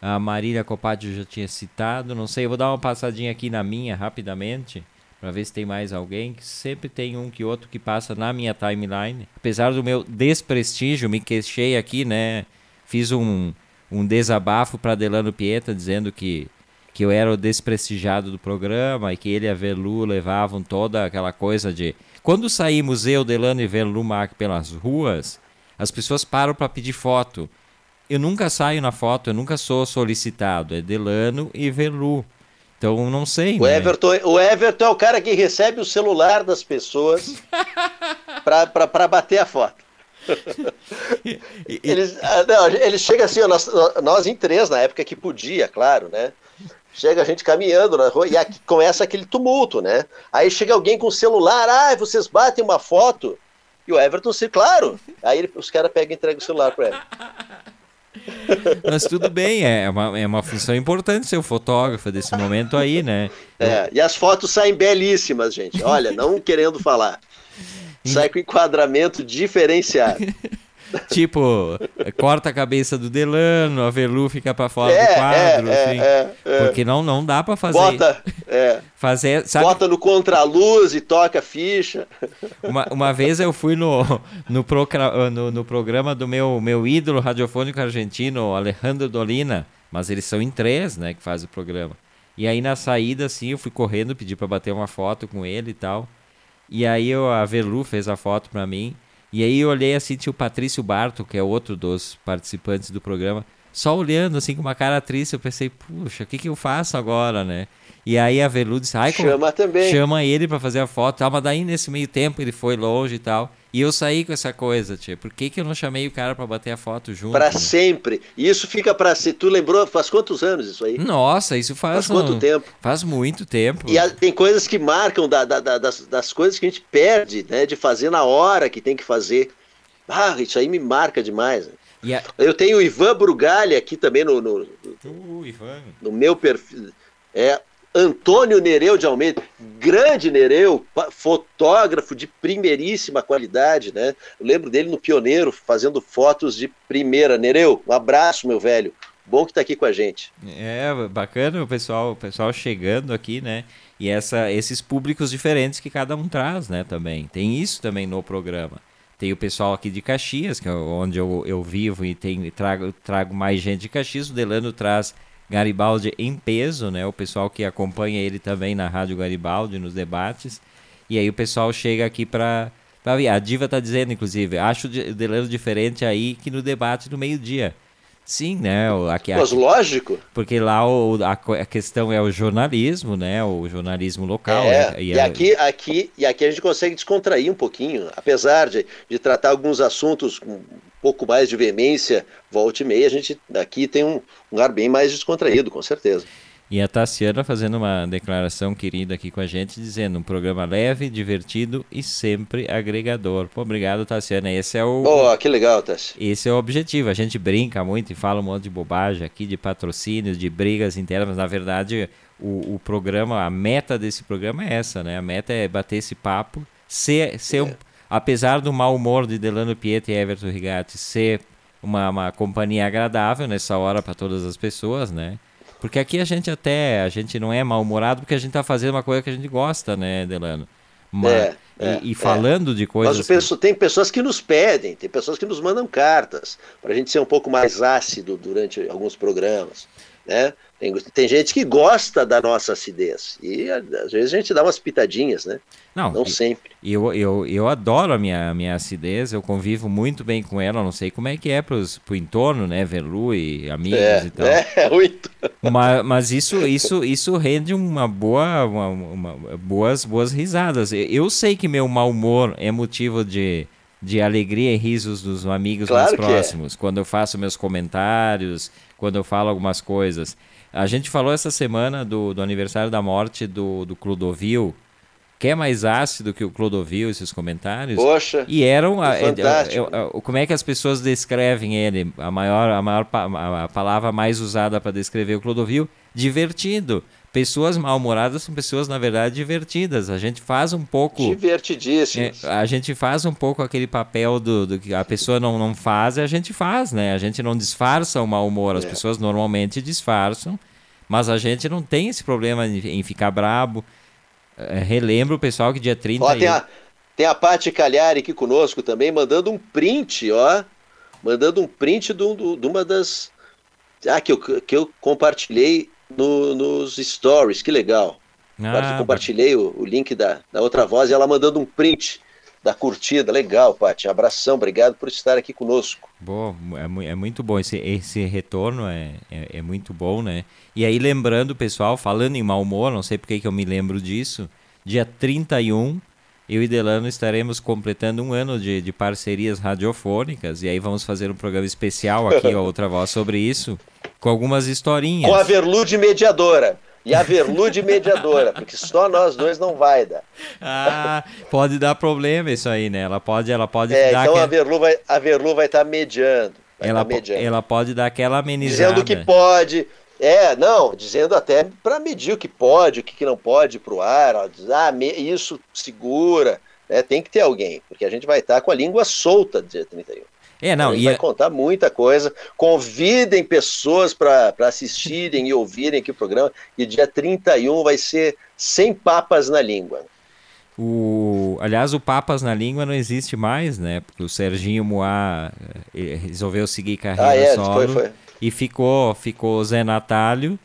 A Marília Copati já tinha citado. Não sei, vou dar uma passadinha aqui na minha rapidamente para ver se tem mais alguém. Que sempre tem um que outro que passa na minha timeline. Apesar do meu desprestígio, me queixei aqui, né? Fiz um, um desabafo para Delano Pieta dizendo que que eu era o desprestigiado do programa e que ele e a Velu levavam toda aquela coisa de. Quando saímos eu, Delano e Velu Mark pelas ruas, as pessoas param para pedir foto. Eu nunca saio na foto, eu nunca sou solicitado. É Delano e Velu. Então não sei. O, né? Everton, o Everton é o cara que recebe o celular das pessoas para bater a foto. eles, ah, não, eles chegam assim, nós, nós em três, na época que podia, claro, né? Chega a gente caminhando na rua e aqui começa aquele tumulto, né? Aí chega alguém com o celular, ah, vocês batem uma foto. E o Everton, sim, claro. Aí ele, os caras pegam e entregam o celular para ele. Mas tudo bem, é uma, é uma função importante ser o fotógrafo desse momento aí, né? É, e as fotos saem belíssimas, gente. Olha, não querendo falar. Sai com enquadramento diferenciado. tipo, corta a cabeça do Delano, a Velu fica pra fora é, do quadro, é, assim, é, é, Porque não, não dá pra fazer. Bota, é. fazer, sabe? Bota no contraluz e toca a ficha. Uma, uma vez eu fui no, no, pro, no, no programa do meu, meu ídolo radiofônico argentino, Alejandro Dolina, mas eles são em três, né, que faz o programa. E aí na saída, assim, eu fui correndo, pedi para bater uma foto com ele e tal. E aí eu, a Velu fez a foto para mim. E aí eu olhei assim, tinha o Patrício Barto, que é outro dos participantes do programa, só olhando assim com uma cara triste, eu pensei, puxa, o que, que eu faço agora, né? E aí a Velu disse, ai, chama também. Chama ele para fazer a foto, tal, mas daí nesse meio tempo ele foi longe e tal. E eu saí com essa coisa, tia. Por que, que eu não chamei o cara para bater a foto junto? Para né? sempre. E isso fica para ser. Tu lembrou? Faz quantos anos isso aí? Nossa, isso faz. Faz quanto tempo? Faz muito tempo. E a, tem coisas que marcam da, da, da, das, das coisas que a gente perde, né? De fazer na hora que tem que fazer. Ah, isso aí me marca demais. A... Eu tenho o Ivan Brugalha aqui também no, no, uh, Ivan. no meu perfil. É, Antônio Nereu de Almeida, grande Nereu, fotógrafo de primeiríssima qualidade, né? Eu lembro dele no Pioneiro, fazendo fotos de primeira. Nereu, um abraço, meu velho. Bom que tá aqui com a gente. É, bacana o pessoal, o pessoal chegando aqui, né? E essa, esses públicos diferentes que cada um traz, né, também. Tem isso também no programa. Tem o pessoal aqui de Caxias, que é onde eu, eu vivo e tem, trago, trago mais gente de Caxias. O Delano traz Garibaldi em peso, né? O pessoal que acompanha ele também na Rádio Garibaldi, nos debates. E aí o pessoal chega aqui para ver. A Diva tá dizendo, inclusive, acho o Delano diferente aí que no debate do meio-dia. Sim, né? Aqui, Mas lógico. Porque lá o, a, a, questão é o jornalismo, né? O jornalismo local. É, né? e, e, aqui, aqui, e aqui a gente consegue descontrair um pouquinho, apesar de, de tratar alguns assuntos com um pouco mais de veemência, volte e meia, a gente aqui tem um, um ar bem mais descontraído, com certeza. E a Tassiana fazendo uma declaração querida aqui com a gente, dizendo um programa leve, divertido e sempre agregador. Pô, obrigado, Tassiana. Esse é o. Oh, que legal, Tassi. Esse é o objetivo. A gente brinca muito e fala um monte de bobagem aqui, de patrocínios, de brigas internas, na verdade o, o programa, a meta desse programa é essa, né? A meta é bater esse papo, ser, ser é. um, apesar do mau humor de Delano Pietro e Everton Rigatti, ser uma, uma companhia agradável nessa hora para todas as pessoas, né? Porque aqui a gente até, a gente não é mal-humorado porque a gente tá fazendo uma coisa que a gente gosta, né, Delano? Mas, é. É, e, e, falando é. de coisas. Mas penso, tem pessoas que nos pedem, tem pessoas que nos mandam cartas para a gente ser um pouco mais ácido durante alguns programas. Né? Tem, tem gente que gosta da nossa acidez. E às vezes a gente dá umas pitadinhas, né? Não, não sempre. Eu, eu, eu adoro a minha, minha acidez, eu convivo muito bem com ela, não sei como é que é para o entorno, né? Verlu e amigos é, e tal. É, muito. Mas, mas isso, isso, isso rende uma boa, uma, uma, boas, boas risadas. Eu sei que meu mau humor é motivo de, de alegria e risos dos amigos claro mais é. próximos. É. Quando eu faço meus comentários, quando eu falo algumas coisas. A gente falou essa semana do, do aniversário da morte do, do Clodovil, que é mais ácido que o Clodovil, esses comentários. Poxa! E eram. A, a, a, como é que as pessoas descrevem ele? A maior, a maior a palavra mais usada para descrever o Clodovil? Divertido. Pessoas mal-humoradas são pessoas, na verdade, divertidas. A gente faz um pouco. Divertidíssimas. É, a gente faz um pouco aquele papel do, do que a pessoa não, não faz e a gente faz, né? A gente não disfarça o mau humor. As é. pessoas normalmente disfarçam, mas a gente não tem esse problema em, ficar brabo. É, relembro o pessoal que dia 30. Ó, tem a, tem a Paty Calhari aqui conosco também, mandando um print, ó. Mandando um print de, de uma das. Ah, que eu, que eu compartilhei no, nos stories, que legal. Ah, compartilhei o, o, link da, da outra voz e ela mandando um print da curtida. Legal, Paty. Abração, obrigado por estar aqui conosco. Bom, é, é muito bom. Esse, esse retorno é, é, é, muito bom, né? E aí, lembrando, pessoal, falando em mau humor, não sei porque que eu me lembro disso, dia 31, eu e Delano estaremos completando um ano de, de parcerias radiofônicas e aí vamos fazer um programa especial aqui, a outra voz, sobre isso com algumas historinhas. Com a Verlude mediadora. E a Verlude mediadora, porque só nós dois não vai dar. Ah, pode dar problema isso aí, né? Ela pode, ela pode é, então a Verlu vai, a Verlu vai estar tá mediando. Vai ela, tá mediando. ela pode dar aquela amenizada. Dizendo que pode. É, não, dizendo até para medir o que pode, o que não pode para o ar. Ó, diz, ah, isso segura. Né? Tem que ter alguém, porque a gente vai estar tá com a língua solta dia 31. É, não, e vai contar muita coisa. Convidem pessoas para assistirem e ouvirem aqui o programa. E dia 31 vai ser sem papas na língua. O, aliás, o Papas na Língua não existe mais, né? Porque o Serginho Moá eh, resolveu seguir carreira ah, é, solo. Foi, foi. E ficou, ficou Zé Natálio.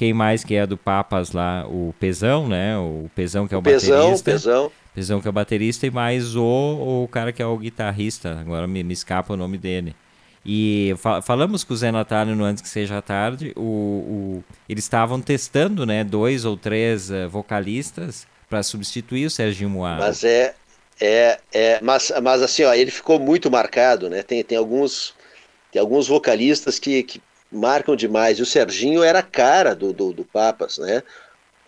Quem mais que é do Papas lá? O Pesão, né? O Pesão que é o, o Pesão, baterista. Pesão. Pesão que é o baterista e mais o, o cara que é o guitarrista, agora me, me escapa o nome dele. E fa falamos com o Zé Natália no Antes Que Seja Tarde, o, o eles estavam testando né, dois ou três uh, vocalistas para substituir o Serginho Moá. Mas é, é, é mas, mas assim, ó, ele ficou muito marcado, né? Tem, tem, alguns, tem alguns vocalistas que, que marcam demais. E o Serginho era a cara do, do, do Papas, né?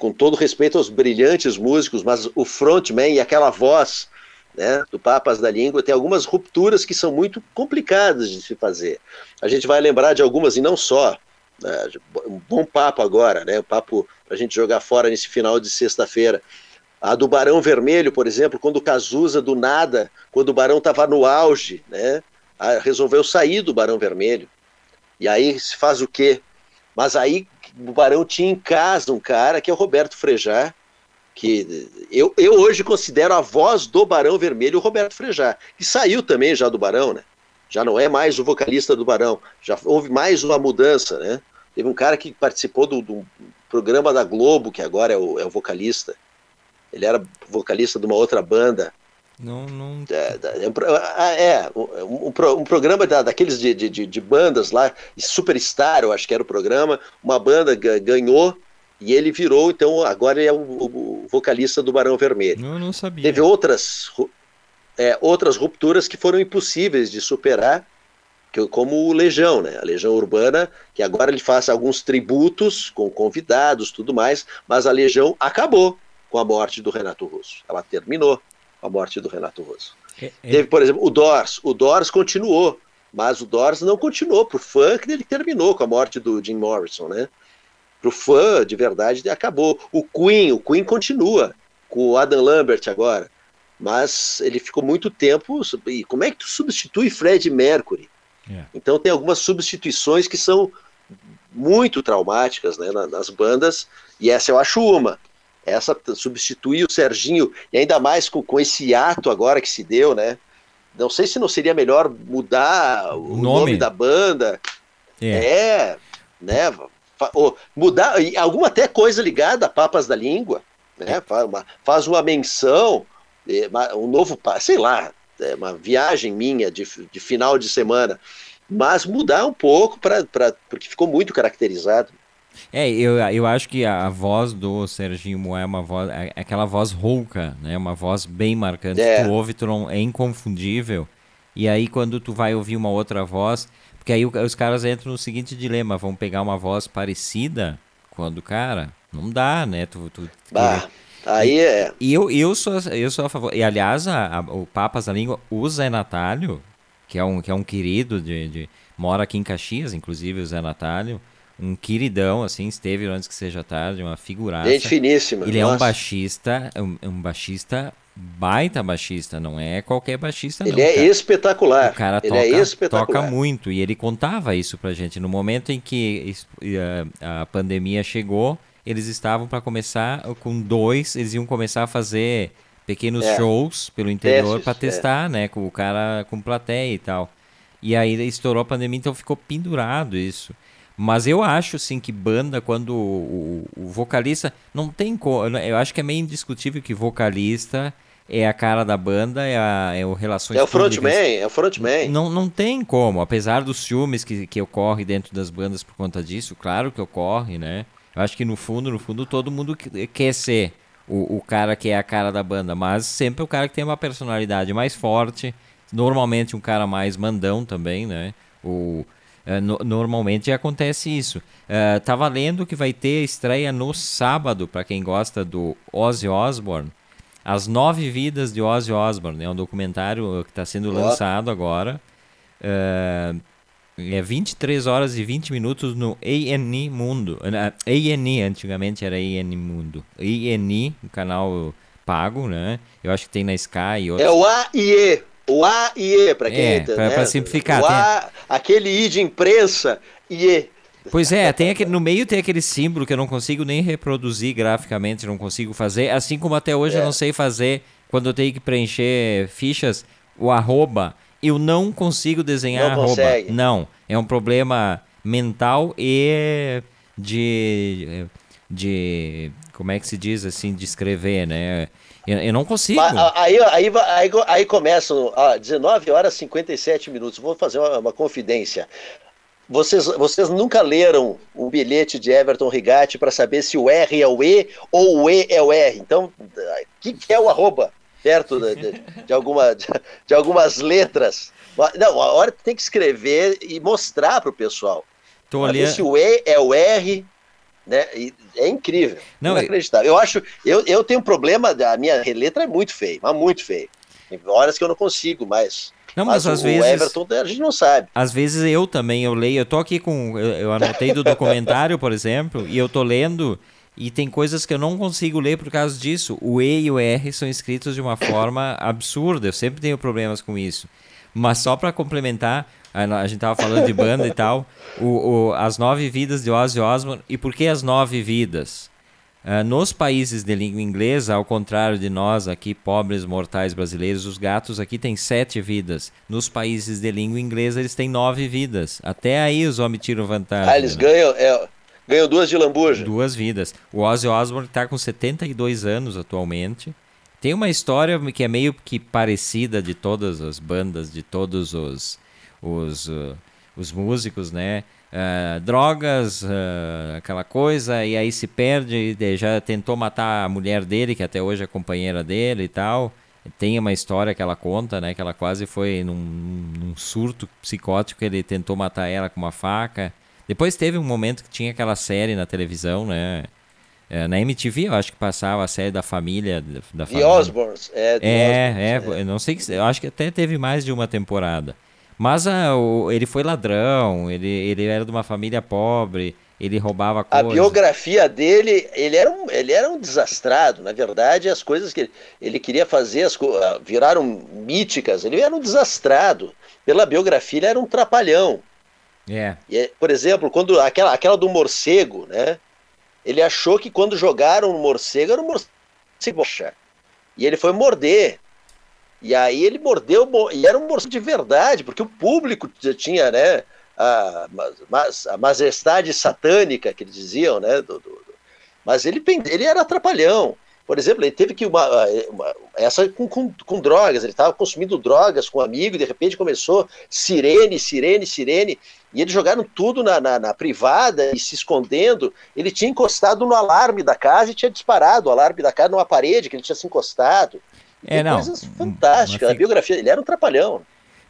com todo respeito aos brilhantes músicos, mas o frontman e aquela voz né, do Papas da Língua tem algumas rupturas que são muito complicadas de se fazer. A gente vai lembrar de algumas e não só. Né, um bom papo agora, né, um papo para a gente jogar fora nesse final de sexta-feira. A do Barão Vermelho, por exemplo, quando o Cazuza, do nada, quando o Barão estava no auge, né, resolveu sair do Barão Vermelho. E aí se faz o quê? Mas aí o Barão tinha em casa um cara que é o Roberto Frejá, que eu, eu hoje considero a voz do Barão Vermelho o Roberto Frejá, que saiu também já do Barão, né? Já não é mais o vocalista do Barão, já houve mais uma mudança, né? Teve um cara que participou do, do programa da Globo, que agora é o, é o vocalista. Ele era vocalista de uma outra banda, não, não... É, é, é um, um, um programa da, daqueles de, de, de, bandas lá, Superstar, eu acho que era o programa, uma banda ganhou e ele virou, então agora ele é o, o vocalista do Barão Vermelho. Eu não sabia. Teve outras, é, outras rupturas que foram impossíveis de superar, que, como o Legião, né? A Legião Urbana, que agora ele faz alguns tributos com convidados, tudo mais, mas a Legião acabou com a morte do Renato Russo. Ela terminou a morte do Renato Russo. É, é... Teve, por exemplo, o Doors. O Doors continuou, mas o Doors não continuou. Para o fã, que ele terminou com a morte do Jim Morrison, né? Para o fã, de verdade, acabou. O Queen, o Queen continua, com o Adam Lambert agora. Mas ele ficou muito tempo. E como é que tu substitui Fred Mercury? É. Então tem algumas substituições que são muito traumáticas né, nas bandas, e essa eu acho uma. Essa substituir o Serginho, e ainda mais com, com esse ato agora que se deu, né? Não sei se não seria melhor mudar o nome, nome da banda. É, é né? Ou mudar alguma até coisa ligada a Papas da Língua, né? Faz uma, faz uma menção, é, um novo, sei lá, é uma viagem minha de, de final de semana, mas mudar um pouco para porque ficou muito caracterizado. É, eu, eu acho que a, voz do Serginho Moé é uma voz, é, é aquela voz rouca, né? Uma voz bem marcante. É. Tu ouve, tu não, é inconfundível. E aí quando tu vai ouvir uma outra voz, porque aí os caras entram no seguinte dilema, vão pegar uma voz parecida quando, cara, não dá, né? Tu, tu bah, aí é. E eu, eu, sou, eu sou a favor. E aliás, a, a, o Papas da Língua, o Zé Natalio, que é um, que é um querido de, de. Mora aqui em Caxias, inclusive, o Zé Natalio um queridão, assim, esteve antes que seja tarde, uma figuraça. Gente finíssima. Ele nossa. é um baixista, um, um, baixista baita baixista, não é qualquer baixista ele não. Ele é cara. espetacular. O cara ele é toca, é espetacular. toca muito e ele contava isso pra gente. No momento em que a, a pandemia chegou, eles estavam para começar com dois, eles iam começar a fazer pequenos é. shows pelo interior para é. testar, é. né, com o cara com plateia e tal. E aí estourou a pandemia, então ficou pendurado isso. Mas eu acho, sim, que banda, quando o, o, vocalista. Não tem como. Eu acho que é meio indiscutível que vocalista é a cara da banda, é, a, é o relações É o frontman, é o frontman. Não, não tem como, apesar dos ciúmes que, que ocorre dentro das bandas por conta disso, claro que ocorre, né? Eu acho que no fundo, no fundo, todo mundo quer ser o, o cara que é a cara da banda, mas sempre o cara que tem uma personalidade mais forte, normalmente um cara mais mandão também, né? O, Uh, no, normalmente acontece isso. Uh, tava lendo que vai ter estreia no sábado, para quem gosta do Ozzy Osbourne. As Nove Vidas de Ozzy Osbourne. É um documentário que está sendo lançado agora. Uh, é 23 horas e 20 minutos no ANI Mundo. ANI, antigamente era ANI Mundo. ANI, um canal pago, né? Eu acho que tem na Sky e outros. É o AIE. O A e E, para quem é, para né? simplificar. O A, aquele I de imprensa e E. Pois é, tem aquele, no meio tem aquele símbolo que eu não consigo nem reproduzir graficamente, não consigo fazer, assim como até hoje é. eu não sei fazer quando eu tenho que preencher fichas, o arroba, eu não consigo desenhar não arroba. Consegue. Não, é um problema mental e de de como é que se diz assim, de escrever, né? Eu, eu não consigo. Aí, aí, aí, aí começam, ó, 19 horas e 57 minutos. Vou fazer uma, uma confidência. Vocês, vocês nunca leram o bilhete de Everton Rigatti para saber se o R é o E ou o E é o R. Então, o que, que, é o arroba? Perto de, de, de alguma, de, de, algumas letras. Não, a hora tem que escrever e mostrar para o pessoal. Tô ali... Se o E é o R, né? E é incrível, não, inacreditável. Eu acho, eu, eu tenho um problema, a minha letra é muito feia, mas muito feia. Tem horas que eu não consigo mais. Não, mas, mas às o vezes. Everton a gente não sabe. Às vezes eu também, eu leio, eu tô aqui com. Eu, eu anotei do documentário, por exemplo, e eu tô lendo. E tem coisas que eu não consigo ler por causa disso. O E e o R são escritos de uma forma absurda. Eu sempre tenho problemas com isso. Mas só para complementar, a gente tava falando de banda e tal. O, o, as nove vidas de Ozzy Osbourne. E por que as nove vidas? Uh, nos países de língua inglesa, ao contrário de nós aqui, pobres mortais brasileiros, os gatos aqui têm sete vidas. Nos países de língua inglesa, eles têm nove vidas. Até aí os homens tiram vantagem. Ah, eles né? ganham, é, ganham duas de lambuja. Duas vidas. O Ozzy Osbourne está com 72 anos atualmente. Tem uma história que é meio que parecida de todas as bandas, de todos os os, uh, os músicos, né? Uh, drogas, uh, aquela coisa, e aí se perde, já tentou matar a mulher dele, que até hoje é companheira dele e tal. Tem uma história que ela conta, né? Que ela quase foi num, num surto psicótico, ele tentou matar ela com uma faca. Depois teve um momento que tinha aquela série na televisão, né? É, na MTV eu acho que passava a série da família. Da família. The Osborns. É, é, Osborns, é, é, não sei que. Eu acho que até teve mais de uma temporada. Mas ah, o, ele foi ladrão, ele, ele era de uma família pobre, ele roubava coisas. A biografia dele, ele era, um, ele era um desastrado. Na verdade, as coisas que ele queria fazer as, ah, viraram míticas. Ele era um desastrado. Pela biografia, ele era um trapalhão. É. E, por exemplo, quando aquela, aquela do morcego, né? ele achou que quando jogaram no morcego era um morcego. E ele foi morder. E aí ele mordeu, e era um morcego de verdade, porque o público tinha, né, a, a majestade satânica que eles diziam, né, do, do, mas ele, ele era atrapalhão. Por exemplo, ele teve que uma, uma essa com, com, com, drogas, ele estava consumindo drogas com um amigo, e de repente começou sirene, sirene, sirene, e eles jogaram tudo na, na, na, privada e se escondendo. Ele tinha encostado no alarme da casa e tinha disparado o alarme da casa numa parede que ele tinha se encostado. É, não. Coisas fantásticas. A biografia, ele era um trapalhão.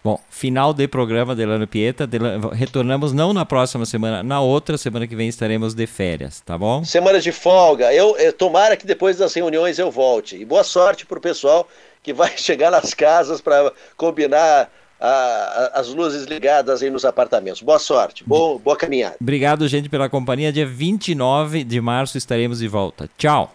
Bom, final de programa Delano Pieta. Delano, retornamos não na próxima semana, na outra semana que vem estaremos de férias, tá bom? Semana de folga. Eu, eu tomara que depois das reuniões eu volte. E boa sorte para o pessoal que vai chegar nas casas para combinar a, a, as luzes ligadas aí nos apartamentos. Boa sorte, boa, boa caminhada. Obrigado, gente, pela companhia. Dia 29 de março estaremos de volta. Tchau.